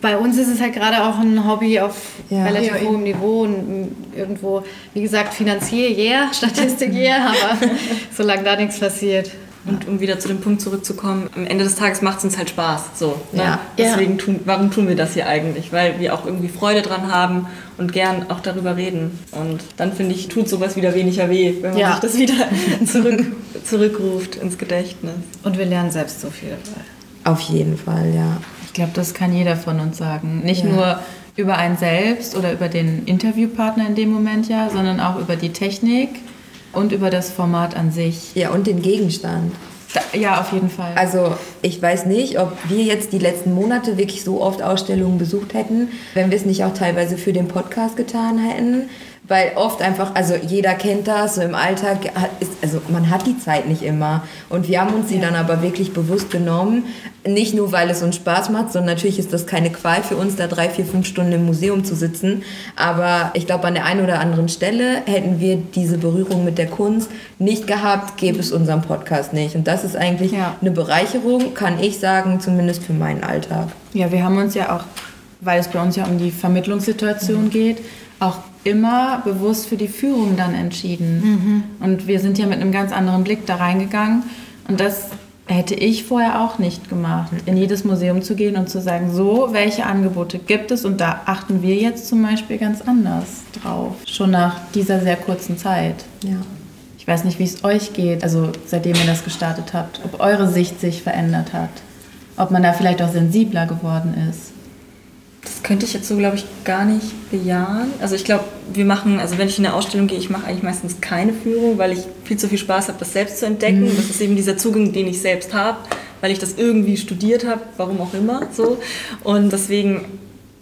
Speaker 2: bei uns ist es halt gerade auch ein Hobby auf
Speaker 5: Ja.
Speaker 2: relativ
Speaker 8: Ja,
Speaker 2: hohem Niveau und irgendwo, wie gesagt, finanziell, yeah, (laughs) Statistik, yeah, aber (laughs) solange da nichts passiert.
Speaker 3: Und um wieder zu dem Punkt zurückzukommen, am Ende des Tages macht es uns halt Spaß. So, ne?
Speaker 5: Ja.
Speaker 3: Deswegen tun, warum tun wir das hier eigentlich? Weil wir auch irgendwie Freude dran haben und gern auch darüber reden. Und dann finde ich, tut sowas wieder weniger weh, wenn man
Speaker 2: Ja.
Speaker 3: sich das wieder (laughs) zurück, zurückruft ins Gedächtnis.
Speaker 2: Und wir lernen selbst so viel dabei.
Speaker 5: Auf jeden Fall, ja.
Speaker 4: Ich glaube, das kann jeder von uns sagen. Nicht nur über einen selbst oder über den Interviewpartner in dem Moment ja, sondern auch über die Technik und über das Format an sich.
Speaker 5: Ja, und den Gegenstand.
Speaker 4: Da, ja, auf jeden Fall.
Speaker 5: Also ich weiß nicht, ob wir jetzt die letzten Monate wirklich so oft Ausstellungen besucht hätten, wenn wir es nicht auch teilweise für den Podcast getan hätten. Weil oft einfach, also jeder kennt das, so im Alltag, ist, also man hat die Zeit nicht immer. Und wir haben uns die dann aber wirklich bewusst genommen. Nicht nur, weil es uns Spaß macht, sondern natürlich ist das keine Qual für uns, da drei, vier, fünf Stunden im Museum zu sitzen. Aber ich glaube, an der einen oder anderen Stelle hätten wir diese Berührung mit der Kunst nicht gehabt, gäbe es unseren Podcast nicht. Und das ist eigentlich
Speaker 4: Ja.
Speaker 5: eine Bereicherung, kann ich sagen, zumindest für meinen Alltag.
Speaker 4: Ja, wir haben uns ja auch, weil es bei uns ja um die Vermittlungssituation geht, auch immer bewusst für die Führung dann entschieden. Und wir sind ja mit einem ganz anderen Blick da reingegangen. Und das hätte ich vorher auch nicht gemacht, in jedes Museum zu gehen und zu sagen, so, welche Angebote gibt es? Und da achten wir jetzt zum Beispiel ganz anders drauf, schon nach dieser sehr kurzen Zeit.
Speaker 5: Ja.
Speaker 4: Ich weiß nicht, wie es euch geht, also seitdem ihr das gestartet habt, ob eure Sicht sich verändert hat, ob man da vielleicht auch sensibler geworden ist.
Speaker 3: Könnte ich jetzt so, glaube ich, gar nicht bejahen. Also ich glaube, wir machen, also wenn ich in eine Ausstellung gehe, ich mache eigentlich meistens keine Führung, weil ich viel zu viel Spaß habe, das selbst zu entdecken. Das ist eben dieser Zugang, den ich selbst habe, weil ich das irgendwie studiert habe, warum auch immer so. Und deswegen,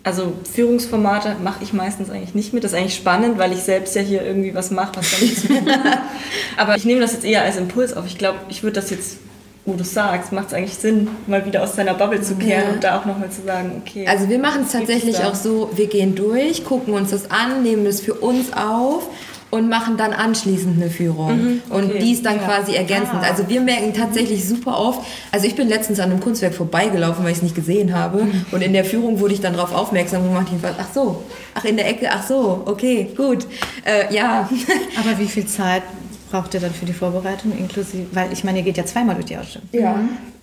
Speaker 3: also Führungsformate mache ich meistens eigentlich nicht mit. Das ist eigentlich spannend, weil ich selbst ja hier irgendwie was mache, was damit zu tun hat. (laughs) Aber ich nehme das jetzt eher als Impuls auf. Ich glaube, ich würde das jetzt wo du sagst, macht es eigentlich Sinn, mal wieder aus deiner Bubble zu kehren
Speaker 5: Ja.
Speaker 3: und da auch nochmal zu sagen, okay.
Speaker 5: Also wir machen es tatsächlich auch so, wir gehen durch, gucken uns das an, nehmen es für uns auf und machen dann anschließend eine Führung. Und die ist dann quasi ergänzend. Also wir merken tatsächlich super oft, also ich bin letztens an einem Kunstwerk vorbeigelaufen, weil ich es nicht gesehen habe. Und in der Führung wurde ich dann darauf aufmerksam gemacht, ich war, ach so, ach in der Ecke, ach so, okay, gut. Äh, ja.
Speaker 2: Aber wie viel Zeit braucht ihr dann für die Vorbereitung inklusive? Weil ich meine, ihr geht ja zweimal durch die Ausstellung.
Speaker 5: Ja.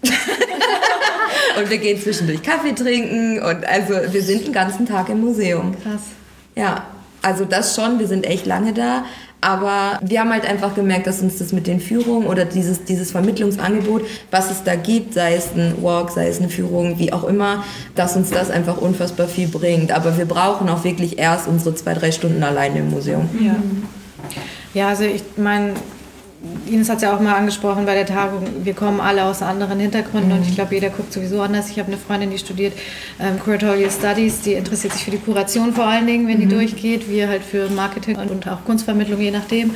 Speaker 5: (laughs) und wir gehen zwischendurch Kaffee trinken und also wir sind den ganzen Tag im Museum.
Speaker 2: Krass.
Speaker 5: Ja, also das schon, wir sind echt lange da. Aber wir haben halt einfach gemerkt, dass uns das mit den Führungen oder dieses, dieses Vermittlungsangebot, was es da gibt, sei es ein Walk, sei es eine Führung, wie auch immer, dass uns das einfach unfassbar viel bringt. Aber wir brauchen auch wirklich erst unsere zwei, drei Stunden alleine im Museum.
Speaker 2: Ja. Ja, also ich meine, Ines hat es ja auch mal angesprochen bei der Tagung, wir kommen alle aus anderen Hintergründen und ich glaube, jeder guckt sowieso anders. Ich habe eine Freundin, die studiert ähm, Curatorial Studies, die interessiert sich für die Kuration vor allen Dingen, wenn die durchgeht, wir halt für Marketing und auch Kunstvermittlung, je nachdem.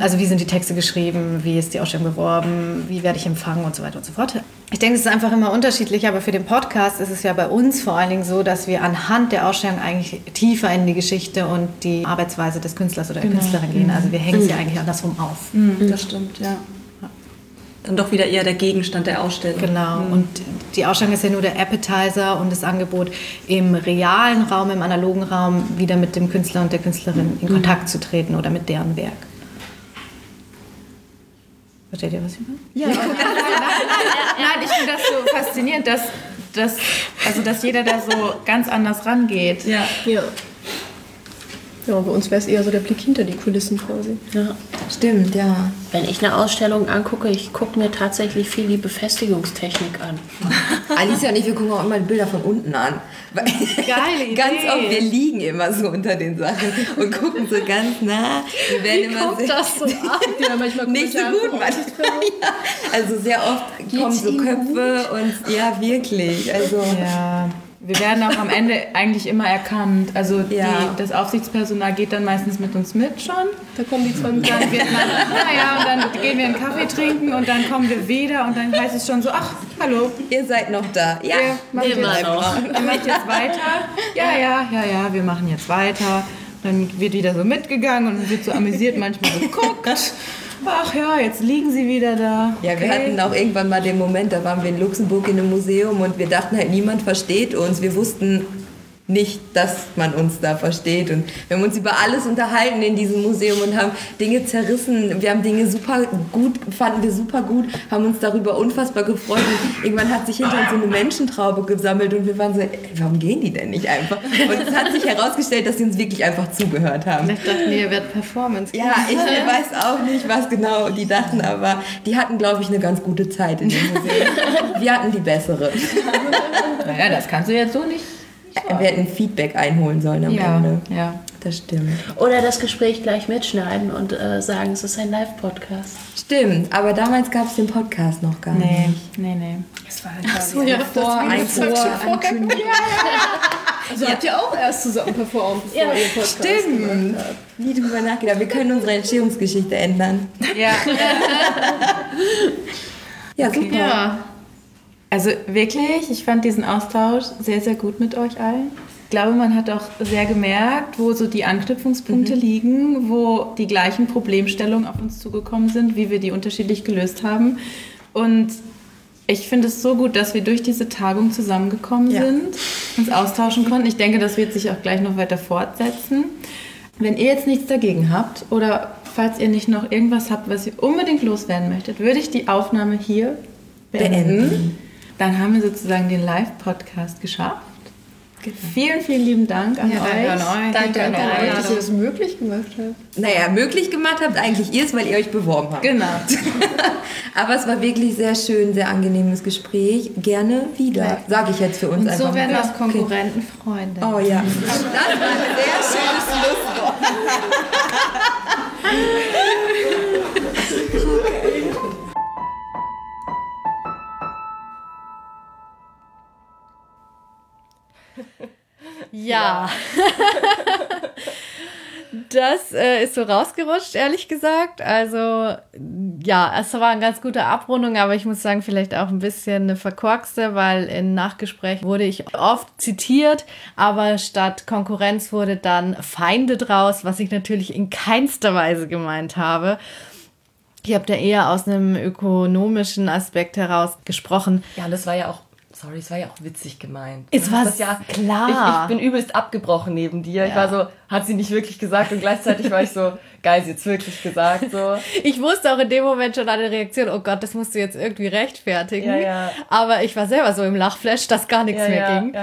Speaker 2: Also wie sind die Texte geschrieben, wie ist die Ausstellung beworben, wie werde ich empfangen und so weiter und so fort. Ich denke, es ist einfach immer unterschiedlich, aber für den Podcast ist es ja bei uns vor allen Dingen so, dass wir anhand der Ausstellung eigentlich tiefer in die Geschichte und die Arbeitsweise des Künstlers oder der Künstlerin gehen. Also wir hängen sie eigentlich andersrum auf.
Speaker 3: Das stimmt, ja. Dann doch wieder eher der Gegenstand der Ausstellung.
Speaker 2: Genau. Und die Ausstellung ist ja nur der Appetizer und das Angebot, im realen Raum, im analogen Raum wieder mit dem Künstler und der Künstlerin in Kontakt zu treten oder mit deren Werk. Versteht ihr, was ich meine? (laughs)
Speaker 4: Ja. Nein, ich finde das so faszinierend, dass, dass, also dass jeder da so ganz anders rangeht.
Speaker 3: Ja.
Speaker 8: Ja. Ja, bei uns wäre es eher so der Blick hinter die Kulissen quasi.
Speaker 6: Ja.
Speaker 5: Stimmt, ja.
Speaker 6: Wenn ich eine Ausstellung angucke, ich gucke mir tatsächlich viel die Befestigungstechnik an. (laughs)
Speaker 5: Alicia und ich, wir gucken auch immer die Bilder von unten an.
Speaker 2: Geile Idee. (laughs)
Speaker 5: Ganz oft, wir liegen immer so unter den Sachen und gucken so ganz nah. Wir werden immer sehr,
Speaker 8: das so an? Ja, manchmal (laughs)
Speaker 5: nicht so gut manchmal. Ja. Also sehr oft kommen so Köpfe und ja, wirklich. Also
Speaker 4: Ja. Wir werden auch am Ende eigentlich immer erkannt. Also
Speaker 5: Ja.
Speaker 4: die, das Aufsichtspersonal geht dann meistens mit uns mit schon.
Speaker 8: Da kommen die zwei mit
Speaker 4: Dann wird man, naja, und dann gehen wir einen Kaffee trinken und dann kommen wir wieder und dann heißt es schon so, ach, hallo,
Speaker 5: ihr seid noch da. Ja,
Speaker 4: ihr macht,
Speaker 6: Immer
Speaker 4: jetzt,
Speaker 6: noch.
Speaker 4: ihr macht jetzt weiter. Ja, ja, ja, ja, wir machen jetzt weiter. Dann wird wieder so mitgegangen und wird so amüsiert manchmal geguckt. Ach ja, jetzt liegen sie wieder da.
Speaker 5: Ja, wir
Speaker 4: Okay.
Speaker 5: hatten auch irgendwann mal den Moment, da waren wir in Luxemburg in einem Museum und wir dachten halt, niemand versteht uns. Wir wussten nicht, dass man uns da versteht. Und wir haben uns über alles unterhalten in diesem Museum und haben Dinge zerrissen. Wir haben Dinge super gut, fanden wir super gut, haben uns darüber unfassbar gefreut. Und irgendwann hat sich hinter uns so eine Menschentraube gesammelt und wir waren so, ey, warum gehen die denn nicht einfach? Und es hat sich herausgestellt, dass sie uns wirklich einfach zugehört haben.
Speaker 2: Vielleicht dachten wir, ihr werdet Performance.
Speaker 5: Ja, ich (laughs) weiß auch nicht, was genau die dachten, aber die hatten, glaube ich, eine ganz gute Zeit in dem Museum. Wir hatten die bessere.
Speaker 4: Naja, das kannst du jetzt so nicht.
Speaker 5: Wir hätten Feedback einholen sollen am
Speaker 4: Ja,
Speaker 5: Ende.
Speaker 4: ja.
Speaker 5: Das stimmt.
Speaker 6: Oder das Gespräch gleich mitschneiden und äh, sagen, es ist ein Live-Podcast.
Speaker 5: Stimmt, aber damals gab es den Podcast noch gar
Speaker 4: Nee,
Speaker 5: nicht.
Speaker 4: nee, nee.
Speaker 3: Es war halt
Speaker 8: So, ja,
Speaker 5: Vor, ein Vor,
Speaker 8: Also habt ihr auch erst zusammen performt, bevor ihr Podcast
Speaker 5: Stimmt. Nie drüber nachgedacht. Wir können unsere Entstehungsgeschichte ändern.
Speaker 4: Ja,
Speaker 5: Ja, (laughs) super.
Speaker 2: Ja.
Speaker 4: Also wirklich, ich fand diesen Austausch sehr, sehr gut mit euch allen. Ich glaube, man hat auch sehr gemerkt, wo so die Anknüpfungspunkte liegen, wo die gleichen Problemstellungen auf uns zugekommen sind, wie wir die unterschiedlich gelöst haben. Und ich finde es so gut, dass wir durch diese Tagung zusammengekommen
Speaker 5: Ja.
Speaker 4: sind, uns austauschen konnten. Ich denke, das wird sich auch gleich noch weiter fortsetzen. Wenn ihr jetzt nichts dagegen habt oder falls ihr nicht noch irgendwas habt, was ihr unbedingt loswerden möchtet, würde ich die Aufnahme hier beenden.
Speaker 5: Beenden.
Speaker 4: Dann haben wir sozusagen den Live-Podcast geschafft. Vielen, vielen lieben Dank an
Speaker 2: Ja,
Speaker 4: euch.
Speaker 2: danke an euch.
Speaker 4: Danke an
Speaker 8: Danke,
Speaker 4: euch.
Speaker 8: dass ihr das möglich gemacht habt.
Speaker 5: Naja, möglich gemacht habt eigentlich ihr es, weil ihr euch beworben habt.
Speaker 4: Genau. (laughs)
Speaker 5: Aber es war wirklich sehr schön, sehr angenehmes Gespräch. Gerne wieder, sage ich jetzt für uns
Speaker 2: Und
Speaker 5: einfach.
Speaker 2: so werden
Speaker 5: mal.
Speaker 2: aus Konkurrenten Freunde.
Speaker 5: Oh ja. (laughs) Das war ein sehr schönes Schlusswort. (laughs)
Speaker 2: Ja. (laughs) das äh, ist so rausgerutscht, ehrlich gesagt. Also ja, es war eine ganz gute Abrundung, aber ich muss sagen, vielleicht auch ein bisschen eine verkorkste, weil in Nachgespräch wurde ich oft zitiert, aber statt Konkurrenz wurde dann Feinde draus, was ich natürlich in keinster Weise gemeint habe. Ich habe da eher aus einem ökonomischen Aspekt heraus gesprochen.
Speaker 3: Ja, und das war ja auch Sorry, es war ja auch witzig gemeint.
Speaker 2: Es war ja klar.
Speaker 3: Ich, ich, bin übelst abgebrochen neben dir. Ja. Ich war so, hat sie nicht wirklich gesagt und gleichzeitig war ich so, geil, sie hat's wirklich gesagt. So. (laughs)
Speaker 2: Ich wusste auch in dem Moment schon eine Reaktion, oh Gott, das musst du jetzt irgendwie rechtfertigen.
Speaker 3: Ja, ja.
Speaker 2: Aber ich war selber so im Lachflash, dass gar nichts mehr ging.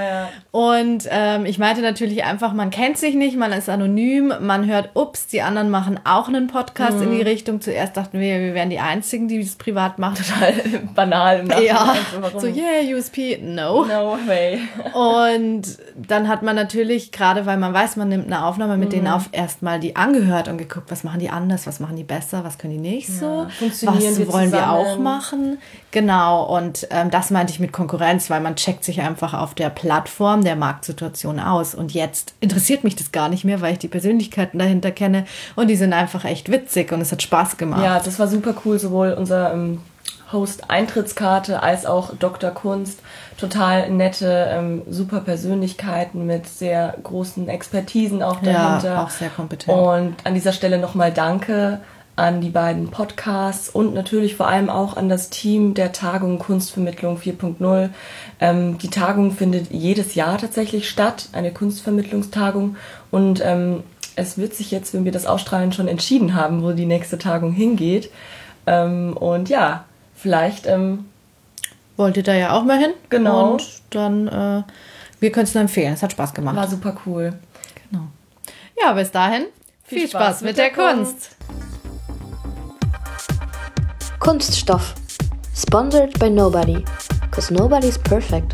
Speaker 2: Und ähm, ich meinte natürlich einfach, man kennt sich nicht, man ist anonym, man hört, ups, die anderen machen auch einen Podcast
Speaker 3: Mhm.
Speaker 2: in die Richtung. Zuerst dachten wir, wir wären die Einzigen, die das privat machen.
Speaker 3: Total (laughs) banal im Nachhinein.
Speaker 2: Ja,
Speaker 3: So, warum?
Speaker 2: so yeah, USP, no.
Speaker 3: No way. (laughs)
Speaker 2: Und dann hat man natürlich, gerade weil man weiß, man nimmt eine Aufnahme mit
Speaker 3: Mhm.
Speaker 2: denen auf, erstmal die angehört und geguckt, was machen die anders, was machen die besser, was können die nicht so,
Speaker 3: funktionieren
Speaker 2: was
Speaker 3: wir
Speaker 2: wollen wir
Speaker 3: zusammen?
Speaker 2: auch machen. Genau, und ähm, das meinte ich mit Konkurrenz, weil man checkt sich einfach auf der Plattform der Marktsituation aus. Und jetzt interessiert mich das gar nicht mehr, weil ich die Persönlichkeiten dahinter kenne und die sind einfach echt witzig und es hat Spaß gemacht.
Speaker 3: Ja, das war super cool, sowohl unser ähm, Host Eintrittskarte als auch Dr. Kunst. Total nette, ähm, super Persönlichkeiten mit sehr großen Expertisen auch dahinter.
Speaker 2: Ja, auch sehr kompetent.
Speaker 3: Und an dieser Stelle nochmal Danke an die beiden Podcasts und natürlich vor allem auch an das Team der Tagung Kunstvermittlung 4.0. Ähm, die Tagung findet jedes Jahr tatsächlich statt, eine Kunstvermittlungstagung. Und ähm, es wird sich jetzt, wenn wir das ausstrahlen, schon entschieden haben, wo die nächste Tagung hingeht. Ähm, und ja, vielleicht ähm,
Speaker 2: Wollt ihr da ja auch mal hin?
Speaker 3: Genau.
Speaker 2: Und dann, äh, wir können es nur empfehlen. Es hat Spaß gemacht.
Speaker 3: war super cool.
Speaker 2: Ja, bis dahin. Viel, Spaß, mit der Kunst.
Speaker 1: Kunststoff. Sponsored by nobody. Cause nobody's perfect.